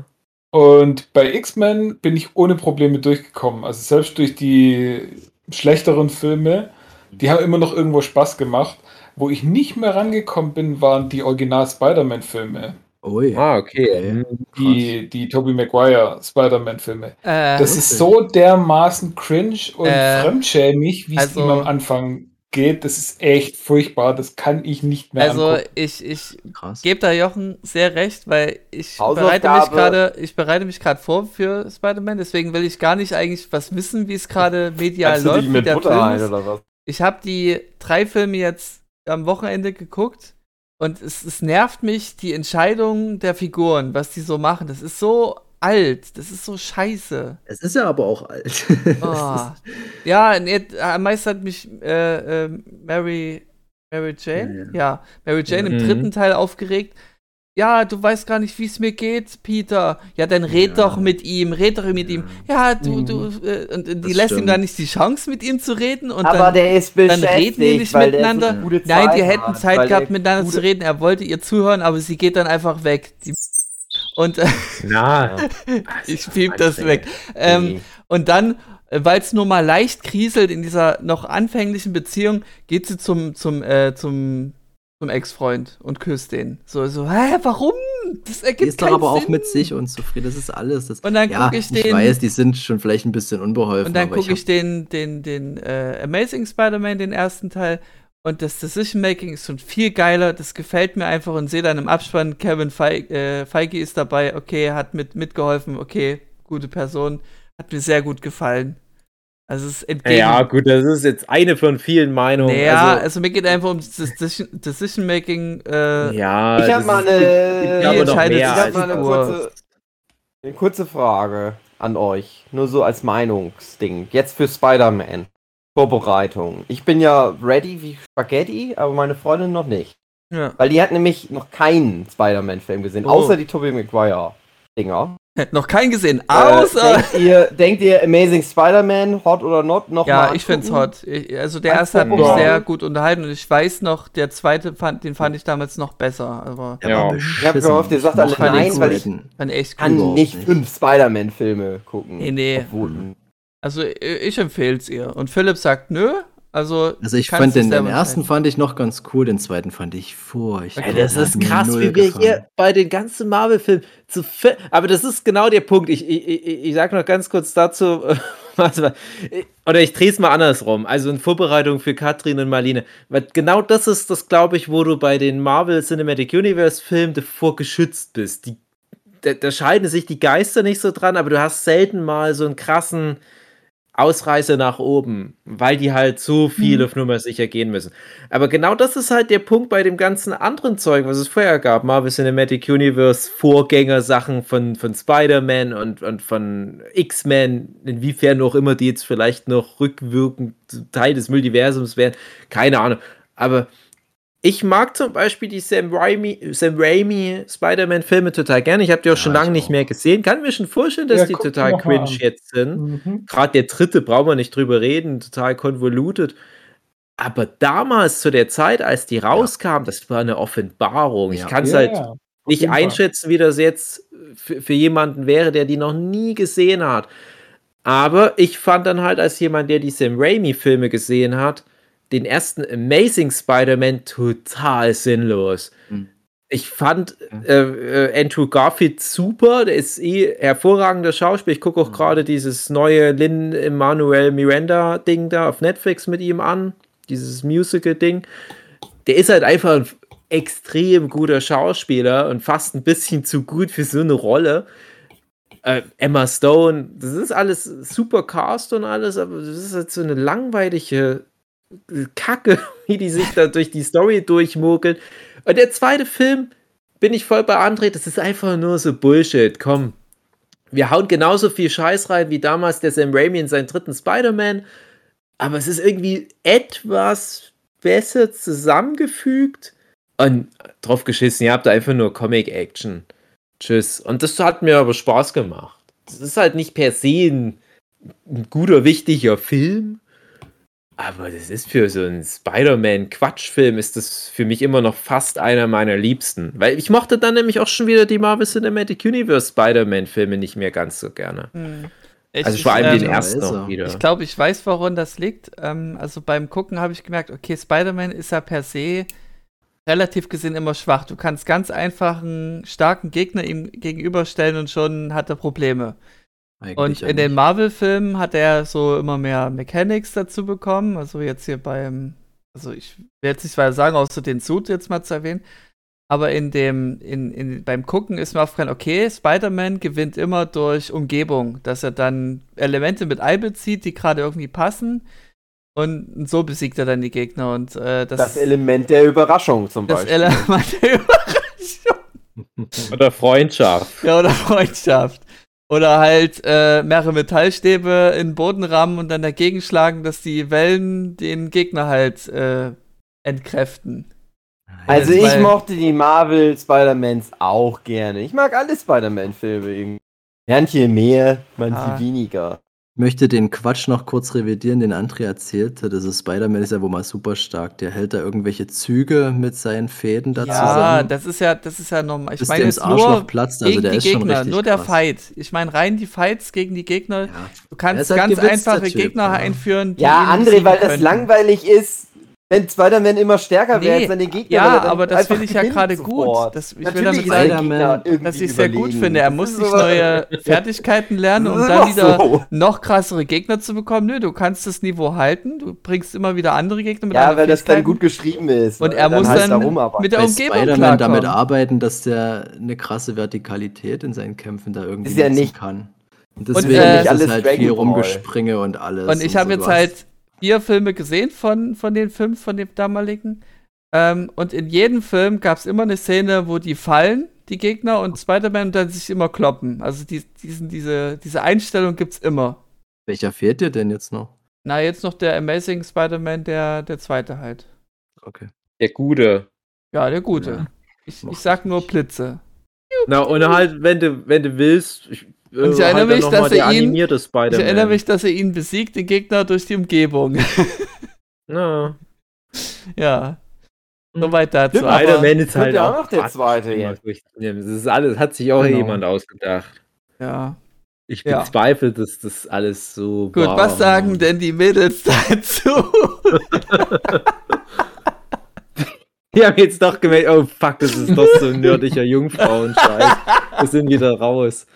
Und bei X-Men bin ich ohne Probleme durchgekommen. Also selbst durch die schlechteren Filme, die haben immer noch irgendwo Spaß gemacht. Wo ich nicht mehr rangekommen bin, waren die Original-Spider-Man-Filme. Ui. ah, okay. Okay. Die, die Tobey Maguire Spider-Man-Filme. Äh, Das ist so dermaßen cringe und Äh, fremdschämig, wie es also- ihm am Anfang geht. Das ist echt furchtbar. Das kann ich nicht mehr also angucken. ich, ich gebe da Jochen sehr recht, weil ich Hausaufgabe. bereite mich gerade, ich bereite mich gerade vor für Spider-Man, deswegen will ich gar nicht eigentlich was wissen, wie es gerade medial Kannst läuft. mit der Butter Film ein ist. oder was? Ich habe die drei Filme jetzt am Wochenende geguckt und es, es nervt mich die Entscheidung der Figuren, was die so machen. Das ist so alt, das ist so scheiße. Es ist ja aber auch alt. Oh. ja, nee, am meisten hat mich äh, äh, Mary, Mary Jane, ja, Mary Jane im Mhm. dritten Teil aufgeregt. Ja, du weißt gar nicht, wie es mir geht, Peter. Ja, dann red Ja. doch mit ihm, red doch mit ihm. Ja, du, du, äh, und, und die lässt ihm stimmt. dann nicht die Chance, mit ihm zu reden. Und Aber dann, der ist dann beschäftigt, reden die nicht miteinander. Nein, die hätten Zeit gehabt, der miteinander zu reden. Er wollte ihr zuhören, aber sie geht dann einfach weg. Die und äh, Na, ich piep das weg. Ähm, und dann, weil es nur mal leicht kriselt in dieser noch anfänglichen Beziehung, geht sie zum, zum, äh, zum, zum Ex-Freund und küsst den. So, so, hä, warum? Das Die ergibt ist doch aber auch Sinn. mit sich unzufrieden. Das ist alles. Das, Und dann ja, guck ich ich den- weiß, die sind schon vielleicht ein bisschen unbeholfen. Und dann gucke hab- ich den, den, den äh, Amazing Spider-Man, den ersten Teil. Und das Decision-Making ist schon viel geiler. Das gefällt mir einfach und sehe dann im Abspann, Kevin Feige, äh, Feige ist dabei. Okay, hat mit, mitgeholfen. Okay, gute Person. Hat mir sehr gut gefallen. Also es ist entgegen. ja, gut, das ist jetzt eine von vielen Meinungen. Naja, also, also, mir geht einfach um das Decision- Decision-Making. Äh, ja, Ich habe mal eine, noch mehr ich sich hab mal eine kurze, eine kurze Frage an euch. Nur so als Meinungsding. Jetzt für Spider-Man. Vorbereitung. Ich bin ja ready wie Spaghetti, aber meine Freundin noch nicht. ja. Weil die hat nämlich noch keinen Spider-Man-Film gesehen, Oh. außer die Tobey Maguire-Dinger. Noch keinen gesehen, Äh, außer. denkt, ihr, denkt ihr Amazing Spider-Man, hot oder not, noch ja, mal ich find's hot. Ich, also der erste hat mich sehr gut unterhalten und ich weiß noch, der zweite fand, den fand ich damals noch besser. Aber Ja. Ich hab gehofft, ihr sagt alle nein, weil ich- kann nicht. fünf Spider-Man-Filme gucken. Nee, nee. Obwohl, Also ich empfehl's ihr. Und Philipp sagt nö. Also, Also ich fand den, den ersten fand ich noch ganz cool, den zweiten fand ich furchtbar. Ey, das ist krass, wie wir gefallen. hier bei den ganzen Marvel-Filmen zu Aber das ist genau der Punkt. Ich, ich, ich, ich sag noch ganz kurz dazu, was war- oder ich drehe es mal andersrum. Also in Vorbereitung für Katrin und Marlene. Weil genau das ist das, glaube ich, wo du bei den Marvel Cinematic Universe-Filmen davor geschützt bist. Die, da, da scheiden sich die Geister nicht so dran, aber du hast selten mal so einen krassen Ausreißer nach oben, weil die halt so viel auf Nummer sicher gehen müssen. Aber genau das ist halt der Punkt bei dem ganzen anderen Zeug, was es vorher gab. Marvel Cinematic Universe, Vorgängersachen von, von Spider-Man und, und von X-Men, inwiefern auch immer die jetzt vielleicht noch rückwirkend Teil des Multiversums wären. Keine Ahnung. Aber ich mag zum Beispiel die Sam Raimi, Sam Raimi Spider-Man-Filme total gerne. Ich habe die auch schon Ja, lange ich nicht mehr gesehen. Kann mir schon vorstellen, dass Ja, die total cringe an. jetzt sind. Mhm. Gerade der dritte brauchen wir nicht drüber reden, total konvoluted. Aber damals, zu der Zeit, als die rauskam, das war eine Offenbarung. Ich Ja. kann es Ja, halt ja, nicht einschätzen, wie das jetzt für, für jemanden wäre, der die noch nie gesehen hat. Aber ich fand dann halt als jemand, der die Sam Raimi-Filme gesehen hat, den ersten Amazing Spider-Man total sinnlos. Hm. Ich fand äh, äh, Andrew Garfield super, der ist eh hervorragender Schauspieler. Ich gucke auch Mhm. gerade dieses neue Lin Emanuel Miranda Ding da auf Netflix mit ihm an, dieses Musical-Ding. Der ist halt einfach ein extrem guter Schauspieler und fast ein bisschen zu gut für so eine Rolle. Äh, Emma Stone, das ist alles super Cast und alles, aber das ist halt so eine langweilige Kacke, wie die sich da durch die Story durchmogeln. Und der zweite Film, bin ich voll bei André, das ist einfach nur so Bullshit. Komm, wir hauen genauso viel Scheiß rein wie damals der Sam Raimi in seinen dritten Spider-Man, aber es ist irgendwie etwas besser zusammengefügt und drauf geschissen, ihr habt einfach nur Comic-Action. Tschüss. Und das hat mir aber Spaß gemacht. Das ist halt nicht per se ein, ein guter, wichtiger Film, aber das ist für so einen Spider-Man-Quatschfilm ist das für mich immer noch fast einer meiner liebsten. Weil ich mochte dann nämlich auch schon wieder die Marvel Cinematic Universe Spider-Man-Filme nicht mehr ganz so gerne. Hm. Ich, Also vor allem ähm, den ersten Weise. auch wieder. Ich glaube, ich weiß, woran das liegt. Ähm, also beim Gucken habe ich gemerkt, okay, Spider-Man ist ja per se relativ gesehen immer schwach. Du kannst ganz einfach einen starken Gegner ihm gegenüberstellen und schon hat er Probleme. Eigentlich Und in den. Marvel-Filmen hat er so immer mehr Mechanics dazu bekommen. Also jetzt hier beim, also ich will jetzt nicht weiter sagen, außer den Suit jetzt mal zu erwähnen. Aber in dem, in, in, beim Gucken ist mir aufgefallen, okay, Spider-Man gewinnt immer durch Umgebung, dass er dann Elemente mit einbezieht, die gerade irgendwie passen. Und so besiegt er dann die Gegner. Und äh, das, Das Element der Überraschung zum das Beispiel. Element der Überraschung. Oder Freundschaft. Ja, oder Freundschaft. Oder halt äh, mehrere Metallstäbe in den Boden rammen und dann dagegen schlagen, dass die Wellen den Gegner halt äh, entkräften. Also ich mochte die Marvel Spider-Mans auch gerne. Ich mag alle Spider-Man-Filme irgendwie. Manche mehr, manche Ah. weniger. Ich möchte den Quatsch noch kurz revidieren, den André erzählte. Das ist Spider-Man ist ja wohl mal super stark. Der hält da irgendwelche Züge mit seinen Fäden da Ja, zusammen. das ist ja, das ist ja normal. Ich bis meine der ins jetzt Arschloch nur platzt. Also gegen der die ist schon Gegner, richtig nur der krass. Fight. Ich meine rein die Fights gegen die Gegner. Ja. Du kannst halt ganz einfache Typ, Gegner ja. einführen. die Ja, André, weil das langweilig ist, wenn Spider-Man immer stärker wäre Nee, als seine Gegner. ja, er dann aber das finde ich ja gerade gut. Das- ich will damit sagen, Was ich sehr gut finde. Er muss sich neue Fertigkeiten lernen, um dann wieder so. noch krassere Gegner zu bekommen. Nö, du kannst das Niveau halten. Du bringst immer wieder andere Gegner mit Ja, weil das dann gut geschrieben ist. Und weil er muss halt dann darum arbeiten. mit der Umgebung Spider-Man damit arbeiten, dass der eine krasse Vertikalität in seinen Kämpfen da irgendwie Ist ja nicht- kann. Und Und, deswegen äh, ist alles es halt Dragon viel Ball. Rumgespringe und alles. Und ich habe so. jetzt halt vier Filme gesehen von, von den fünf, von dem damaligen. Ähm, und in jedem Film gab es immer eine Szene, wo die fallen, die Gegner, und Spider-Man dann sich immer kloppen. Also die, diesen, diese, diese Einstellung gibt's immer. Welcher fehlt dir denn jetzt noch? Na, jetzt noch der Amazing Spider-Man, der, der zweite halt. Okay. Der Gute. Ja, der gute. Ja. Ich, ich sag nur. Blitze. Na, und halt, wenn du, wenn du willst, ich, Und ich erinnere mich, noch mal dass er ihn- Ich erinnere mich, dass er ihn besiegt, den Gegner, durch die Umgebung. Ja. ja. Soweit dazu. Spider-Man ist halt ja auch auch der zweite jetzt. Das ist alles, hat sich auch Genau. jemand ausgedacht. ja. Ich Ja. bezweifle, dass das alles so Gut, war. was sagen denn die Mädels dazu? Die haben jetzt doch gemerkt, oh fuck, das ist doch so ein nördlicher Jungfrauenscheiß. Wir sind wieder raus.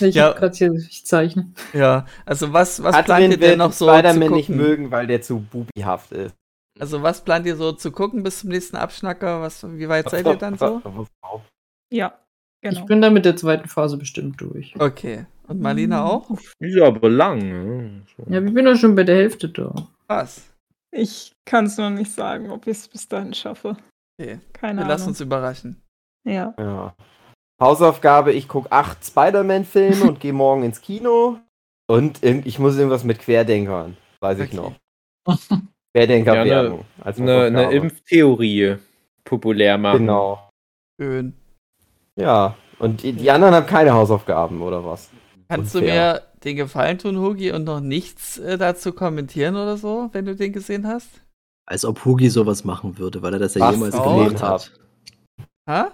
Ich Ja. hab grad hier, ich zeichne. ja, also was, was plant ihr denn noch so zu Spider-Man nicht gucken? mögen, weil der zu bubihaft ist. Also was plant ihr so zu gucken bis zum nächsten Abschnacker? Was, wie weit seid ihr dann so? Ja, genau. Ich bin da mit der zweiten Phase bestimmt durch. Okay. Und Marlina auch? Ja, aber lang. ne? So. Ja, ich bin doch schon bei der Hälfte da. Was? Ich kann es noch nicht sagen, ob ich es bis dahin schaffe. Okay. Keine Wir Ahnung. lassen uns überraschen. Ja. Ja. Hausaufgabe, ich gucke acht Spider-Man-Filme und gehe morgen ins Kino. Und ich muss irgendwas mit Querdenkern, weiß ich Okay. noch. Querdenker Ja, ne- werden. als Eine, eine Hausaufgabe. Impftheorie populär machen. Genau. Schön. Ja. Und die, die anderen haben keine Hausaufgaben, oder was? Kannst Unfair. du mir den Gefallen tun, Hugi, und noch nichts äh, dazu kommentieren oder so, wenn du den gesehen hast? Als ob Hugi sowas machen würde, weil er das ja Was jemals auch? gemacht hat. Ha?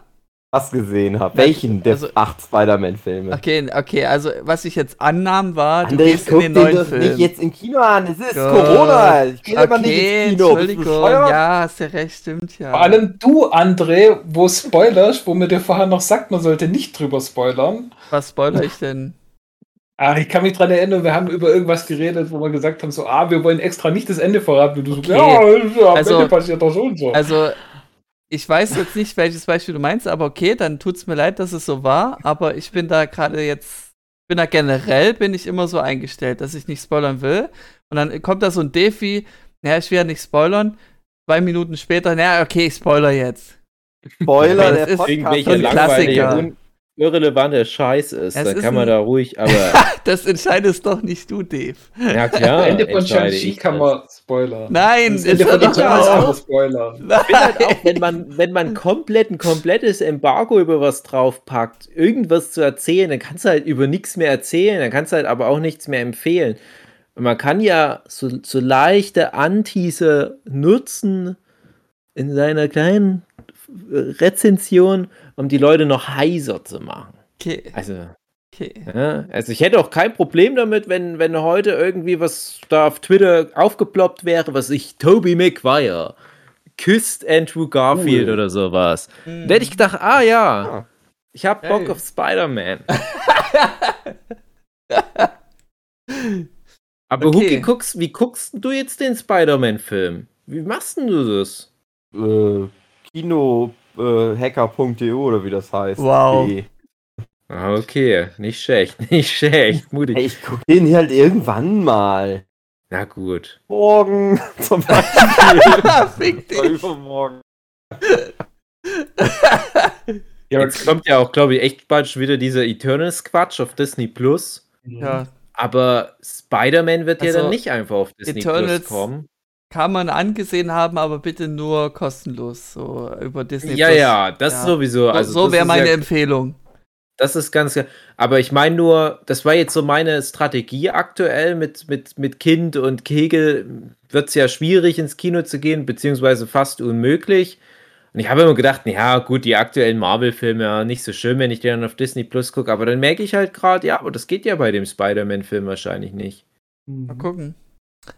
was gesehen habe. Welchen der also- acht Spider-Man-Filme? Okay, okay, also was ich jetzt annahm war, du André, gehst in den den neuen Film. nicht jetzt im Kino an. Es ist Gut. Corona. Ich gehe aber nicht okay, ins Kino. Du Entschuldigung, ja, hast ja recht, stimmt ja. Vor allem du, André, wo spoilerst, wo mir dir vorher noch sagt, man sollte nicht drüber spoilern. Was spoiler ich denn? Ach, ich kann mich dran erinnern, wir haben über irgendwas geredet, wo wir gesagt haben, so, ah, wir wollen extra nicht das Ende verraten. Und du so, Okay. ja, am Also- Ende passiert doch schon so. Also, ich weiß jetzt nicht, welches Beispiel du meinst, aber okay, dann tut's mir leid, dass es so war, aber ich bin da gerade jetzt, bin da generell, bin ich immer so eingestellt, dass ich nicht spoilern will. Und dann kommt da so ein Defi, naja, ich will ja nicht spoilern. Zwei Minuten später, naja, okay, ich spoiler jetzt. Spoiler, Das der ist Podcast. Irgendwelcher ein Klassiker. Irrelevanter Scheiß ist, Es dann ist kann man da ruhig, aber Das entscheidest doch nicht du, Dave. ja Am klar, Ende von Shang-Chi ich kann das. man spoilern. Nein, das Ende ist von auch. man spoilern. Ich finde halt auch, wenn man, wenn man komplett ein komplettes Embargo über was draufpackt, irgendwas zu erzählen, dann kannst du halt über nichts mehr erzählen, dann kannst du halt aber auch nichts mehr empfehlen. Und man kann ja so, so leichte Anteaser nutzen in seiner kleinen Rezension, um die Leute noch heiser zu machen. Okay, Also, okay. ja, also ich hätte auch kein Problem damit, wenn, wenn heute irgendwie was da auf Twitter aufgeploppt wäre, was ich, Toby Maguire küsst Andrew Garfield Cool. oder sowas. Hm. Da hätte ich gedacht, ah ja, Ah. ich hab Bock Geil. auf Spider-Man. Aber Okay. Huki, guckst, wie guckst du jetzt den Spider-Man-Film? Wie machst denn du das? Äh, Kino äh, hacker.de oder wie das heißt. Wow. De. Ah, Okay, nicht schlecht, nicht schlecht, mutig. Hey, ich guck den halt irgendwann mal. Na gut. Morgen zum Beispiel. Fick dich. übermorgen. Ja, Jetzt kommt ja auch, glaube ich, echt bald schon wieder dieser Eternals-Quatsch auf Disney Plus. Ja, Aber Spider-Man wird ja Also, dann nicht einfach auf Disney Eternals- Plus kommen. Kann man angesehen haben, aber bitte nur kostenlos, so über Disney Ja, Plus. ja, das Ja. sowieso. So, Also so wäre meine ja, Empfehlung. Das ist ganz. Aber ich meine nur, das war jetzt so meine Strategie aktuell mit, mit, mit Kind und Kegel. Wird es ja schwierig ins Kino zu gehen, beziehungsweise fast unmöglich. Und ich habe immer gedacht, ja, gut, die aktuellen Marvel-Filme, ja, nicht so schön, wenn ich die dann auf Disney Plus gucke. Aber dann merke ich halt gerade, ja, aber das geht ja bei dem Spider-Man-Film wahrscheinlich nicht. Mal gucken.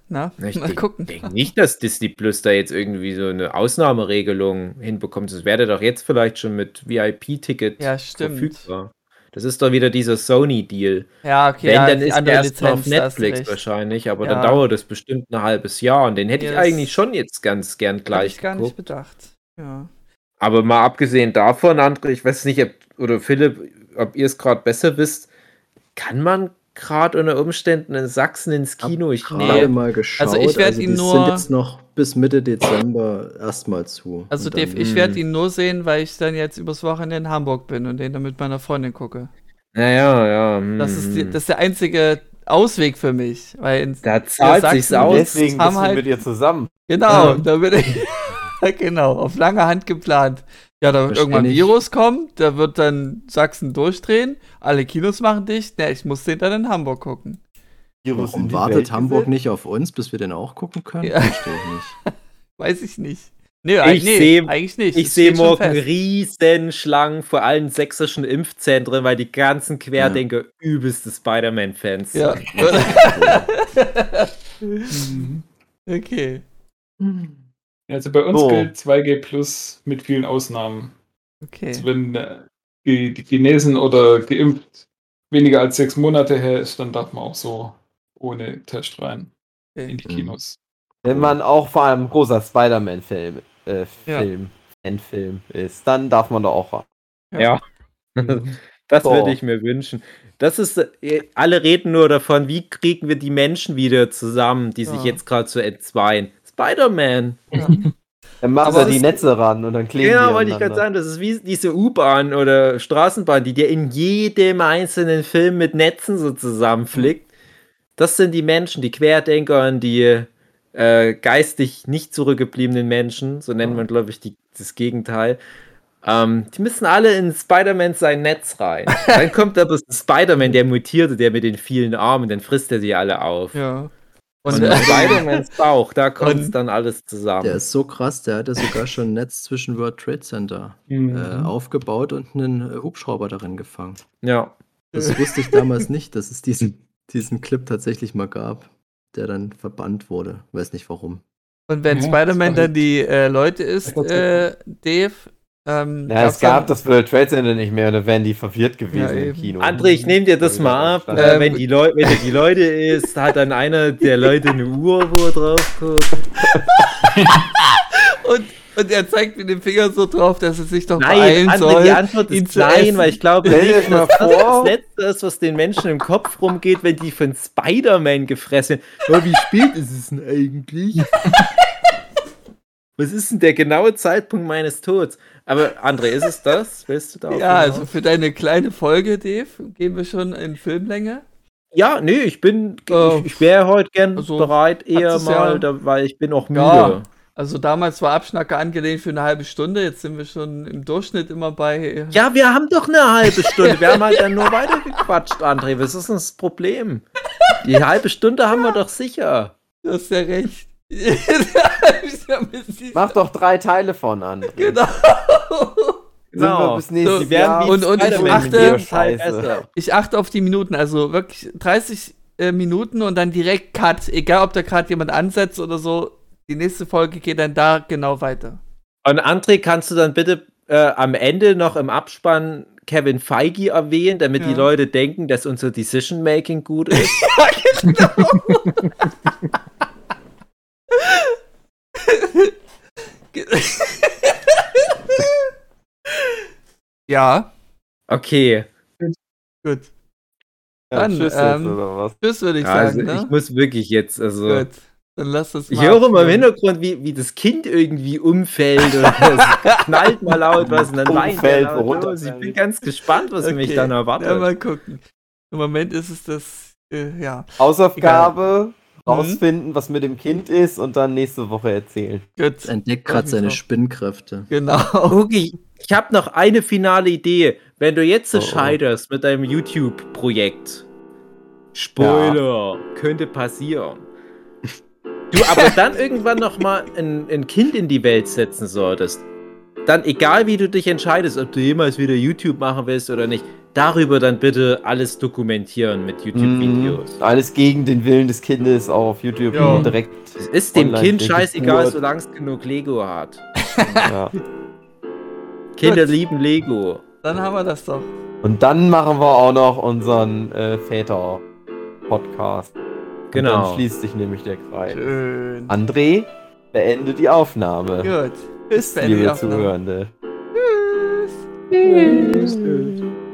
Na, Na, Ich mal denke gucken. denk nicht, dass Disney Plus da jetzt irgendwie so eine Ausnahmeregelung hinbekommt. Das wäre doch jetzt vielleicht schon mit VIP-Ticket Ja, stimmt. verfügbar. Das ist doch wieder dieser Sony-Deal. Ja, okay, Wenn, ja, dann ist der erst auf Netflix wahrscheinlich, aber Ja. dann dauert das bestimmt ein halbes Jahr und den hätte Ja, ich eigentlich schon jetzt ganz gern Hab gleich ich gar nicht bedacht. Ja. Aber mal abgesehen davon, André, ich weiß nicht, ob, oder Philipp, ob ihr es gerade besser wisst, kann man gerade unter Umständen in Sachsen ins Kino? Ich Gerade nee. mal geschaut. Also ich werd die ihn sind nur- jetzt noch bis Mitte Dezember erstmal zu. Also dann- ich hm. werde ihn nur sehen, weil ich dann jetzt übers Wochenende in Hamburg bin und den dann mit meiner Freundin gucke. Naja, ja. Das ist, die, hm. das ist der einzige Ausweg für mich. Weil in, da zahlt wir sich's Sachsen aus. Deswegen bist du halt- mit ihr zusammen. genau, Ja. da bin ich genau, auf lange Hand geplant. Ja, da wird irgendwann ein. Virus kommen, da wird dann Sachsen durchdrehen, alle Kinos machen dicht. Ne, ich muss den dann in Hamburg gucken. Virus in Warum wartet Welt Hamburg gesetzt? nicht auf uns, bis wir den auch gucken können? Ja. Verstehe ich nicht. Weiß ich nicht. Nee, eigentlich, nee, seh- eigentlich nicht. Ich sehe morgen riesen Schlangen vor allen sächsischen Impfzentren, weil die ganzen Querdenker übelste Spider-Man-Fans Ja. sind. okay. Also bei uns So. gilt 2G Plus mit vielen Ausnahmen. Okay. Also wenn äh, die, die Chinesen oder geimpft weniger als sechs Monate her ist, dann darf man auch so ohne Test rein in die Mhm. Kinos. Wenn man auch vor allem großer Spider-Man-Film äh, Ja. Film, Fan-Film ist, dann darf man da auch rein. Ja. Das So. würde ich mir wünschen. Das ist, äh, alle reden nur davon, wie kriegen wir die Menschen wieder zusammen, die sich Ja. jetzt gerade so entzweien. Spider-Man. Dann machen Aber sie die Netze ran und dann kleben Genau, die wollte ich gerade sagen, das ist wie diese U-Bahn oder Straßenbahn, die dir in jedem einzelnen Film mit Netzen so zusammenflickt. Das sind die Menschen, die Querdenker und die äh, geistig nicht zurückgebliebenen Menschen, so nennt man, glaube ich, die, das Gegenteil. Ähm, die müssen alle in Spider-Man sein Netz rein. Dann kommt aber Spider-Man, der mutierte, der mit den vielen Armen, dann frisst er sie alle auf. Ja. Und, Und Spider-Mans Bauch, da kommt dann alles zusammen. Der ist so krass, der hatte sogar schon ein Netz zwischen World Trade Center Mhm. äh, aufgebaut und einen äh, Hubschrauber darin gefangen. ja. Das wusste ich damals nicht, dass es diesen, diesen Clip tatsächlich mal gab, der dann verbannt wurde. Weiß nicht warum. und wenn Ja, Spider-Man dann die äh, Leute ist, äh, Dave, ähm, Ja, es gab dann- das World Trade Center nicht mehr, da wären die verwirrt gewesen Ja, im. Kino. André, ich nehme dir das mal ab. Äh, wenn, die Leu wenn du die Leute isst, hat dann einer der Leute eine Uhr, wo er drauf guckt. und, und er zeigt mit dem Finger so drauf, dass er sich doch Nein, beeilen André, soll. die Antwort ist nein, weil ich glaube nicht, das dass mal das das. Letzte ist, was den Menschen im Kopf rumgeht, wenn die von Spider-Man gefressen werden. Oh, wie spät ist es denn eigentlich? Was ist denn der genaue Zeitpunkt meines Todes? Aber André, ist es das? Willst du da Ja, also für deine kleine Folge, Dave, gehen wir schon in Filmlänge. Ja, nee, ich bin, Äh, ich, ich wäre heute gern also, bereit, eher mal, ja- da, weil ich bin auch müde. Ja. Also damals war Abschnacker angelehnt für eine halbe Stunde, jetzt sind wir schon im Durchschnitt immer bei. Ja, wir haben doch eine halbe Stunde. Wir haben halt dann nur weitergequatscht, André. Was ist denn das Problem? Die halbe Stunde haben wir doch sicher. Du hast ja recht. Mach doch drei Teile von, André. genau. Wir bis nächstes So, Die werden Jahr. Und- und ich achte- Scheiße. Ich achte auf die Minuten, also wirklich 30 äh, Minuten und dann direkt Cut. Egal, ob da gerade jemand ansetzt oder so. Die nächste Folge geht dann da genau weiter. Und André, kannst du dann bitte äh, am Ende noch im Abspann Kevin Feige erwähnen, damit die Ja. Leute denken, dass unser Decision-Making gut ist? ja, Okay. gut. Ja, Dann, tschüss ähm? Tschüss, würde ich Also, sagen, ich ne? muss wirklich jetzt, also. Gut. Dann lass das Ich mal höre mal im. Hintergrund, wie, wie das Kind irgendwie umfällt und es knallt mal laut was und dann weint Umfällt, er laut los. Ich bin ganz gespannt, was mich Okay, dann erwartet. Ja, mal gucken. Im Moment ist es das, äh, ja, Hausaufgabe, Mhm. Rausfinden, was mit dem Kind ist und dann nächste Woche erzählen. gut. Entdeckt gerade seine. Spinnkräfte. Genau. Hugi, ich habe noch eine finale Idee. Wenn du jetzt so Oh, oh. scheiterst mit deinem YouTube-Projekt, Spoiler, könnte passieren. Du aber dann irgendwann noch mal ein, ein Kind in die Welt setzen solltest, dann egal wie du dich entscheidest, ob du jemals wieder YouTube machen willst oder nicht, darüber dann bitte alles dokumentieren mit YouTube-Videos. Mhm. Alles gegen den Willen des Kindes auch auf YouTube Ja. direkt. Es ist dem Kind scheißegal, solange es genug Lego hat. Ja. Kinder Gut. lieben Lego. Dann haben wir das doch. Und dann machen wir auch noch unseren äh, Väter-Podcast. Und Genau. Dann schließt sich nämlich der Kreis. Schön. André, beende die Aufnahme. Gut. Tschüss, beende die liebe. Zuhörende. Tschüss.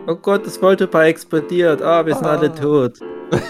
Oh Gott, das Volltop explodiert. Ah, wir sind Ah. alle tot.